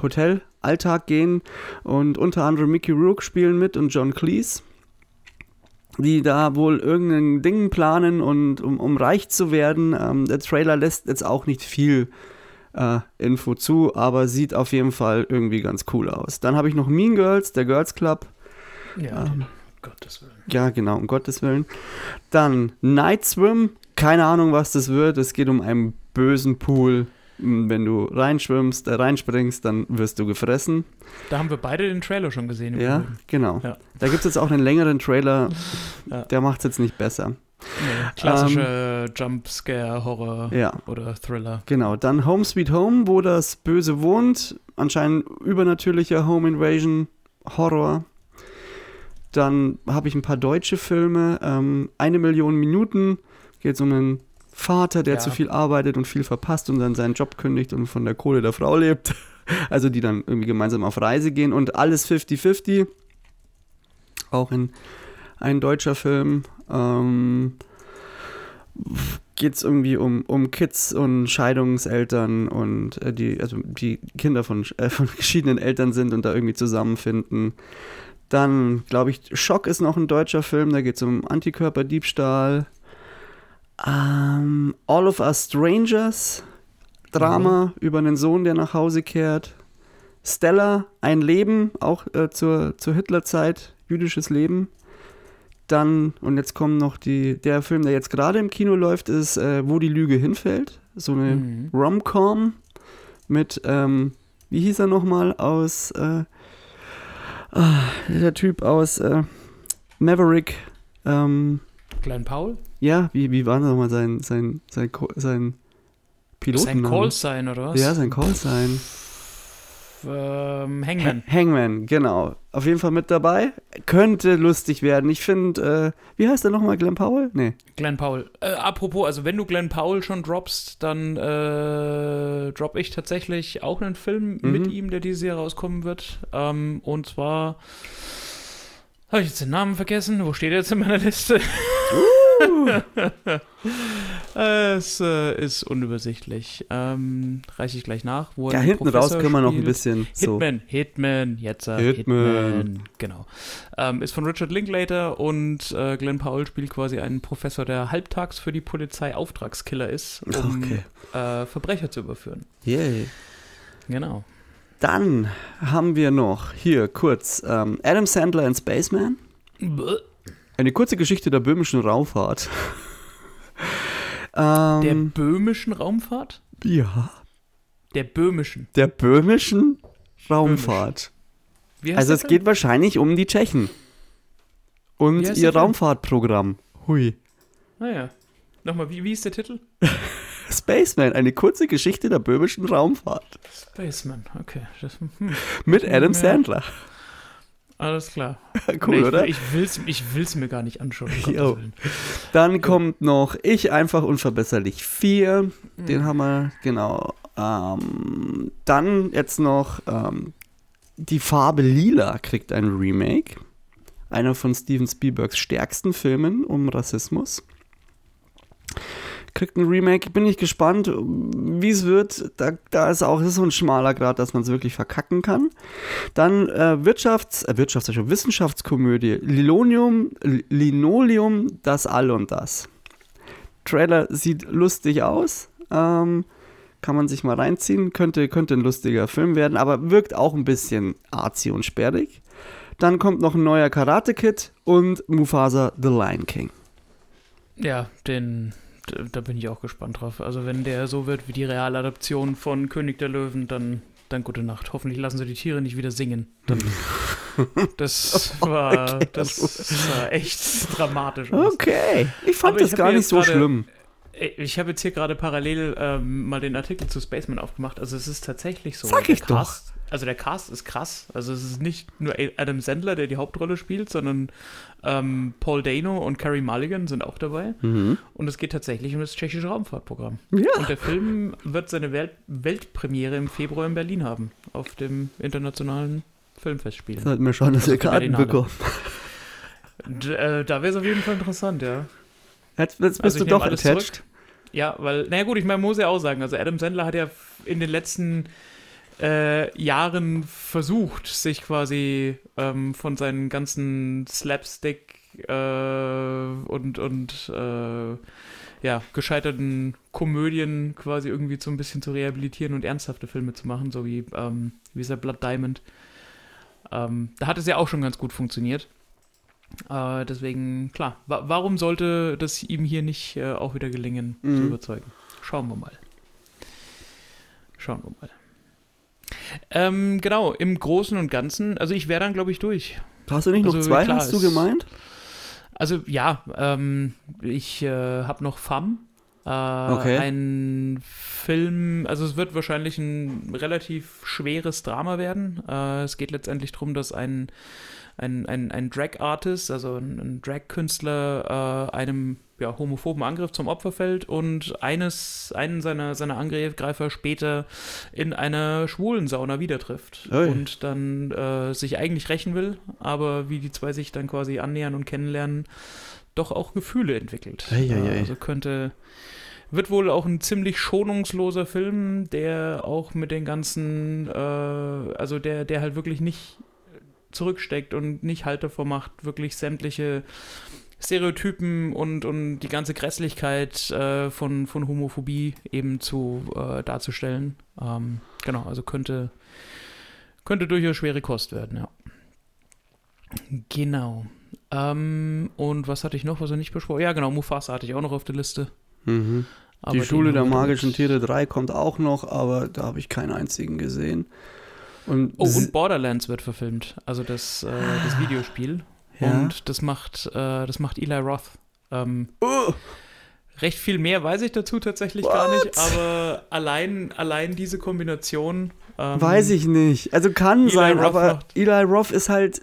Hotelalltag gehen und unter anderem Mickey Rourke spielen mit und John Cleese die da wohl irgendein Ding planen und um, um reich zu werden. Ähm, der Trailer lässt jetzt auch nicht viel äh, Info zu, aber sieht auf jeden Fall irgendwie ganz cool aus. Dann habe ich noch Mean Girls, der Girls Club. Ja, Ähm, Gottes Willen. Ja, genau, um Gottes Willen. Dann Night Swim. Keine Ahnung, was das wird. Es geht um einen bösen Pool. Wenn du reinschwimmst, äh, reinspringst, dann wirst du gefressen. Da haben wir beide den Trailer schon gesehen. im Ja, Übrigen. genau. Ja. Da gibt es jetzt auch einen längeren Trailer. Ja. Der macht es jetzt nicht besser. Nee, klassische Jumpscare-Horror Ja, oder Thriller. genau. Dann Home Sweet Home, wo das Böse wohnt. Anscheinend übernatürlicher Home Invasion Horror. Dann habe ich ein paar deutsche Filme. Ähm, eine Million Minuten geht um einen Vater, der Ja. zu viel arbeitet und viel verpasst und dann seinen Job kündigt und von der Kohle der Frau lebt. Also die dann irgendwie gemeinsam auf Reise gehen und alles 50-50. Auch in ein deutscher Film. Ähm, geht es irgendwie um, um Kids und Scheidungseltern und äh, die, also die Kinder von, äh, von geschiedenen Eltern sind und da irgendwie zusammenfinden. Dann, glaube ich, Schock ist noch ein deutscher Film, da geht es um Antikörperdiebstahl. Ähm, All of Us Strangers, Drama über einen Sohn, der nach Hause kehrt. Stella, ein Leben, auch äh, zur, zur Hitlerzeit, jüdisches Leben. Dann, und jetzt kommt noch die, der Film, der jetzt gerade im Kino läuft, ist äh, Wo die Lüge hinfällt. So eine Mhm. Rom-Com mit, ähm, wie hieß er nochmal, aus, äh, ah, der Typ aus äh, Maverick, ähm, Klein Paul? ja, wie, wie war nochmal sein, sein, sein, sein Piloten? Sein Call sein, oder was? Ja, sein Call sein. Ähm, Hangman. Hangman, genau. Auf jeden Fall mit dabei. Könnte lustig werden. Ich finde, äh, wie heißt der nochmal? Glenn Powell? Nee. Glenn Powell. Äh, apropos, also wenn du Glenn Powell schon droppst, dann äh, drop ich tatsächlich auch einen Film Mhm. mit ihm, der dieses Jahr rauskommen wird. Ähm, und zwar habe ich jetzt den Namen vergessen. Wo steht er jetzt in meiner Liste? Es äh, ist unübersichtlich. Ähm, reiche ich gleich nach. Wo Ja, hinten raus Professor können wir noch ein bisschen so. Hitman, Hitman, jetzt äh, Hitman. genau. Ähm, ist von Richard Linklater und äh, Glenn Powell spielt quasi einen Professor, der halbtags für die Polizei Auftragskiller ist, um Okay. äh, Verbrecher zu überführen. Yay. Genau. Dann haben wir noch hier kurz ähm, Adam Sandler in Spaceman. Eine kurze Geschichte der böhmischen Raumfahrt. Der ähm, böhmischen Raumfahrt? ja, Der böhmischen. der böhmischen Raumfahrt. Heißt Also der es Film? geht wahrscheinlich um die Tschechen. Und ihr der? Raumfahrtprogramm. Hui. Naja. Ah, Nochmal, wie, wie ist der Titel? Spaceman, eine kurze Geschichte der böhmischen Raumfahrt. Spaceman, okay. Das, hm, Mit Adam Ja. Sandler. Alles klar. cool, Nee, ich, oder? Ich will's, ich will's mir gar nicht anschauen. Dann kommt noch Ich einfach unverbesserlich 4. Den Mhm. haben wir, genau. Ähm, dann jetzt noch ähm, Die Farbe Lila kriegt ein Remake. Einer von Steven Spielbergs stärksten Filmen um Rassismus. Kriegt ein Remake. Bin ich gespannt, wie es wird. Da, da ist auch ist so ein schmaler Grad, dass man es wirklich verkacken kann. Dann äh, Wirtschafts-, äh, Wirtschafts-, also Wissenschaftskomödie. Lilonium, Li- Linoleum, das All und das. Trailer sieht lustig aus. Ähm, kann man sich mal reinziehen. Könnte, könnte ein lustiger Film werden, aber wirkt auch ein bisschen arzi und sperrig. Dann kommt noch ein neuer Karate Kid und Mufasa The Lion King. Ja, den, da bin ich auch gespannt drauf. Also wenn der so wird wie die Realadaption von König der Löwen, dann, dann gute Nacht. Hoffentlich lassen sie die Tiere nicht wieder singen. Dann, das war, Okay, das das- sah echt dramatisch aus. Okay, ich fand Aber das ich gar nicht so gerade- schlimm. Ich habe jetzt hier gerade parallel ähm, mal den Artikel zu Spaceman aufgemacht. Also es ist tatsächlich so. Sag ich doch. Also der Cast ist krass. Also es ist nicht nur Adam Sandler, der die Hauptrolle spielt, sondern ähm, Paul Dano und Carrie Mulligan sind auch dabei. Mhm. Und es geht tatsächlich um das tschechische Raumfahrtprogramm. Ja. Und der Film wird seine Welt Weltpremiere im Februar in Berlin haben, auf dem internationalen Filmfestspiel. Sollten wir schauen, dass Also wir Karten bekommen. Äh, da wäre es auf jeden Fall interessant, ja. Jetzt, jetzt bist Also du doch attached. zurück. Ja, weil, naja gut, ich meine, muss ja auch sagen, also Adam Sandler hat ja in den letzten äh, Jahren versucht, sich quasi ähm, von seinen ganzen Slapstick äh, und, und äh, ja, gescheiterten Komödien quasi irgendwie so ein bisschen zu rehabilitieren und ernsthafte Filme zu machen, so wie, ähm, wie ist der Blood Diamond. Ähm, da hat es ja auch schon ganz gut funktioniert. Äh, deswegen, klar, wa warum sollte das ihm hier nicht äh, auch wieder gelingen, mhm. zu überzeugen? Schauen wir mal. Schauen wir mal. Ähm, genau, im Großen und Ganzen, also ich wäre dann, glaube ich, durch. Hast du nicht also, noch zwei, klar, hast du gemeint? Also ja, ähm, ich äh, habe noch FAM. Äh, okay. Ein Film, also es wird wahrscheinlich ein relativ schweres Drama werden. Äh, es geht letztendlich darum, dass ein, ein, ein, ein Drag-Artist, also ein, ein Drag-Künstler, äh, einem ja, homophoben Angriff zum Opfer fällt und eines, einen seiner, seiner Angreifer später in einer schwulen Sauna wieder trifft Oi. und dann äh, sich eigentlich rächen will, aber wie die zwei sich dann quasi annähern und kennenlernen, doch auch Gefühle entwickelt. Ei, ei, ei. Also könnte wird wohl auch ein ziemlich schonungsloser Film, der auch mit den ganzen, äh, also der, der halt wirklich nicht zurücksteckt und nicht Halt davor macht, wirklich sämtliche Stereotypen und, und die ganze Grässlichkeit äh, von, von Homophobie eben zu äh, darzustellen. Ähm, genau, also könnte, könnte durchaus schwere Kost werden, ja. Genau. Ähm, und was hatte ich noch, was er nicht besprochen? Ja, genau, Mufasa hatte ich auch noch auf der Liste. Mhm. Die Schule der magischen Tiere 3 kommt auch noch, aber da habe ich keinen einzigen gesehen. Und oh, und Borderlands wird verfilmt, also das, äh, das Videospiel. Ja. Und das macht, äh, das macht Eli Roth. Ähm, oh. Recht viel mehr weiß ich dazu tatsächlich What? gar nicht, aber allein, allein diese Kombination. Ähm, weiß ich nicht. Also kann Eli sein, Roth aber Eli Roth ist halt,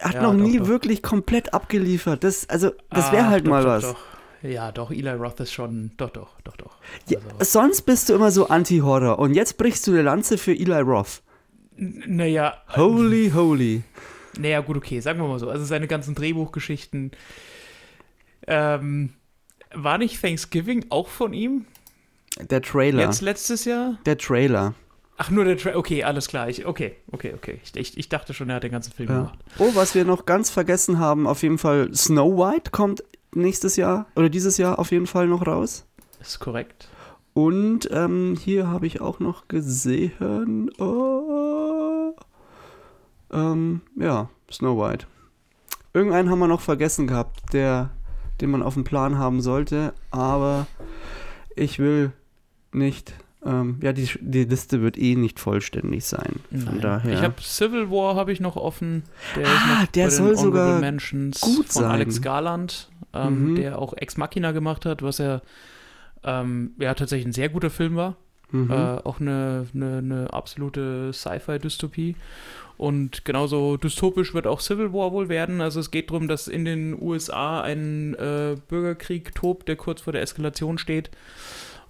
hat ja, noch doch, nie doch. wirklich komplett abgeliefert. Das, also, das wäre ah, halt doch, mal was. Ja, doch, Eli Roth ist schon, doch, doch, doch, doch. Ja, also. Sonst bist du immer so Anti-Horror und jetzt brichst du eine Lanze für Eli Roth. naja. Holy, holy. Naja, gut, okay, sagen wir mal so. Also seine ganzen Drehbuchgeschichten. Ähm, war nicht Thanksgiving auch von ihm? Der Trailer. Jetzt letztes Jahr? Der Trailer. Ach, nur der Trailer. Okay, alles klar. Ich, okay, okay, okay. Ich, ich, ich, dachte schon, er hat den ganzen Film ja. gemacht. Oh, was wir noch ganz vergessen haben, auf jeden Fall Snow White kommt nächstes Jahr oder dieses Jahr auf jeden Fall noch raus. Ist korrekt. Und ähm, hier habe ich auch noch gesehen. Oh, ähm, ja, Snow White. Irgendeinen haben wir noch vergessen gehabt, der, den man auf dem Plan haben sollte, aber ich will nicht. Ähm, ja, die, die Liste wird eh nicht vollständig sein. Von Nein. daher. Ich habe Civil War habe ich noch offen. Der, ah, der soll sogar Mentions gut von sein. Alex Garland, ähm, mhm. der auch Ex Machina gemacht hat, was er ähm, ja tatsächlich ein sehr guter Film war. Mhm. Äh, auch eine, eine, eine absolute Sci-Fi-Dystopie. Und genauso dystopisch wird auch Civil War wohl werden. Also es geht darum, dass in den USA ein äh, Bürgerkrieg tobt, der kurz vor der Eskalation steht.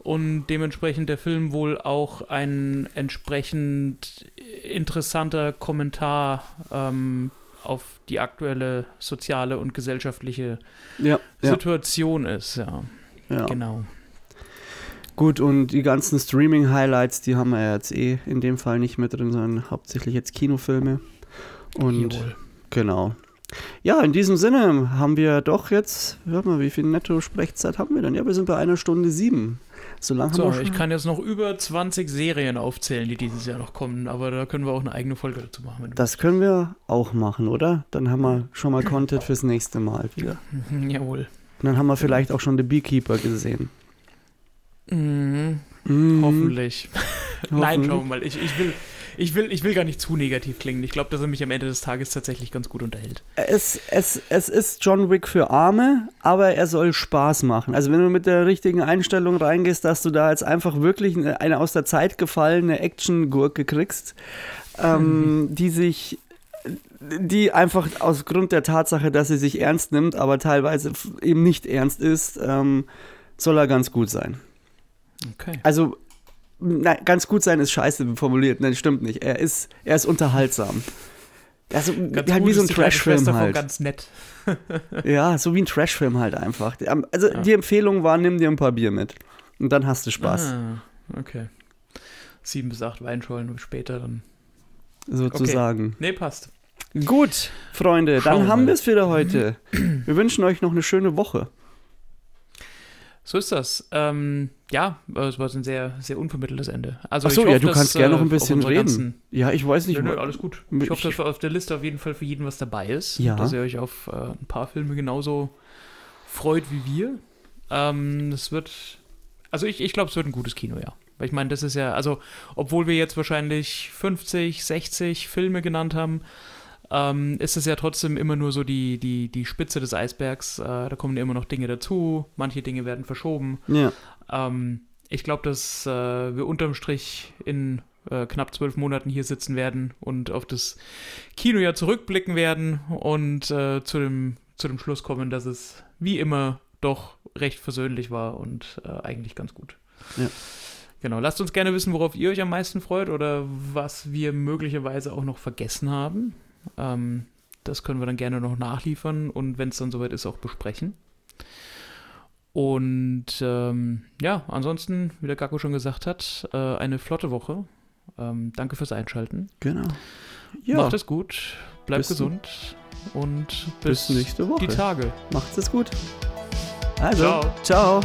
Und dementsprechend der Film wohl auch ein entsprechend interessanter Kommentar ähm, auf die aktuelle soziale und gesellschaftliche ja, Situation ja. ist. Ja. ja. Genau. Gut, und die ganzen Streaming-Highlights, die haben wir ja jetzt eh in dem Fall nicht mit drin, sondern hauptsächlich jetzt Kinofilme. Und Jawohl. genau. Ja, in diesem Sinne haben wir doch jetzt, hör mal, wie viel Netto-Sprechzeit haben wir denn? Ja, wir sind bei einer Stunde sieben. So lange so, haben wir schon. Ich kann jetzt noch über 20 Serien aufzählen, die dieses Jahr noch kommen, aber da können wir auch eine eigene Folge dazu machen. Das können wir auch machen, oder? Dann haben wir schon mal Content fürs nächste Mal wieder. Jawohl. Und dann haben wir vielleicht auch schon The Beekeeper gesehen. Mhm. Mhm. Hoffentlich. Nein, schauen wir mal. Ich, ich, will, ich, will, ich will gar nicht zu negativ klingen. Ich glaube, dass er mich am Ende des Tages tatsächlich ganz gut unterhält. Es, es, es ist John Wick für Arme, aber er soll Spaß machen. Also wenn du mit der richtigen Einstellung reingehst, dass du da jetzt einfach wirklich eine aus der Zeit gefallene Action-Gurke kriegst, ähm, mhm. die sich die einfach aus Grund der Tatsache, dass sie sich ernst nimmt, aber teilweise eben nicht ernst ist, ähm, soll er ganz gut sein. Okay. Also, na, ganz gut sein ist scheiße formuliert. Nein, stimmt nicht. Er ist, er ist unterhaltsam. Also, ganz halt wie so ein Trashfilm halt. Ganz nett. ja, so wie ein Trashfilm halt einfach. Also, ja. die Empfehlung war, nimm dir ein paar Bier mit. Und dann hast du Spaß. Ah, okay. Sieben bis acht Weinschollen später dann. Sozusagen. Okay. Nee, passt. Gut, Freunde, Schauen dann haben wir es für heute. Wir wünschen euch noch eine schöne Woche. So ist das. Ähm, ja, äh, es war ein sehr, sehr unvermitteltes Ende. Also Ach so, ich hoffe, ja, du dass, kannst gerne noch äh, ein bisschen auf unsere reden. Ja, ich weiß nicht. Nö, nö, alles gut. Ich- Ich hoffe, dass auf der Liste auf jeden Fall für jeden was dabei ist. Ja. Dass ihr euch auf äh, ein paar Filme genauso freut wie wir. Ähm, wird, also ich, ich glaube, es wird ein gutes Kino, ja. Weil ich meine, das ist ja, also, obwohl wir jetzt wahrscheinlich 50, 60 Filme genannt haben, ähm, ist es ja trotzdem immer nur so die, die, die Spitze des Eisbergs. Äh, da kommen immer noch Dinge dazu, manche Dinge werden verschoben. ja. Ähm, ich glaube, dass äh, wir unterm Strich in äh, knapp zwölf Monaten hier sitzen werden und auf das Kinojahr zurückblicken werden und äh, zu, dem, zu dem Schluss kommen, dass es wie immer doch recht versöhnlich war und äh, eigentlich ganz gut. Ja. Genau, lasst uns gerne wissen, worauf ihr euch am meisten freut oder was wir möglicherweise auch noch vergessen haben. Ähm, das können wir dann gerne noch nachliefern und wenn es dann soweit ist, auch besprechen. Und ähm, ja, ansonsten, wie der Gakko schon gesagt hat, äh, eine flotte Woche. Ähm, danke fürs Einschalten. Genau. Ja, Macht es gut, bleibt Bis- gesund und bis bis, nächste Woche. die Tage. Macht's es gut. Also, Ciao. ciao.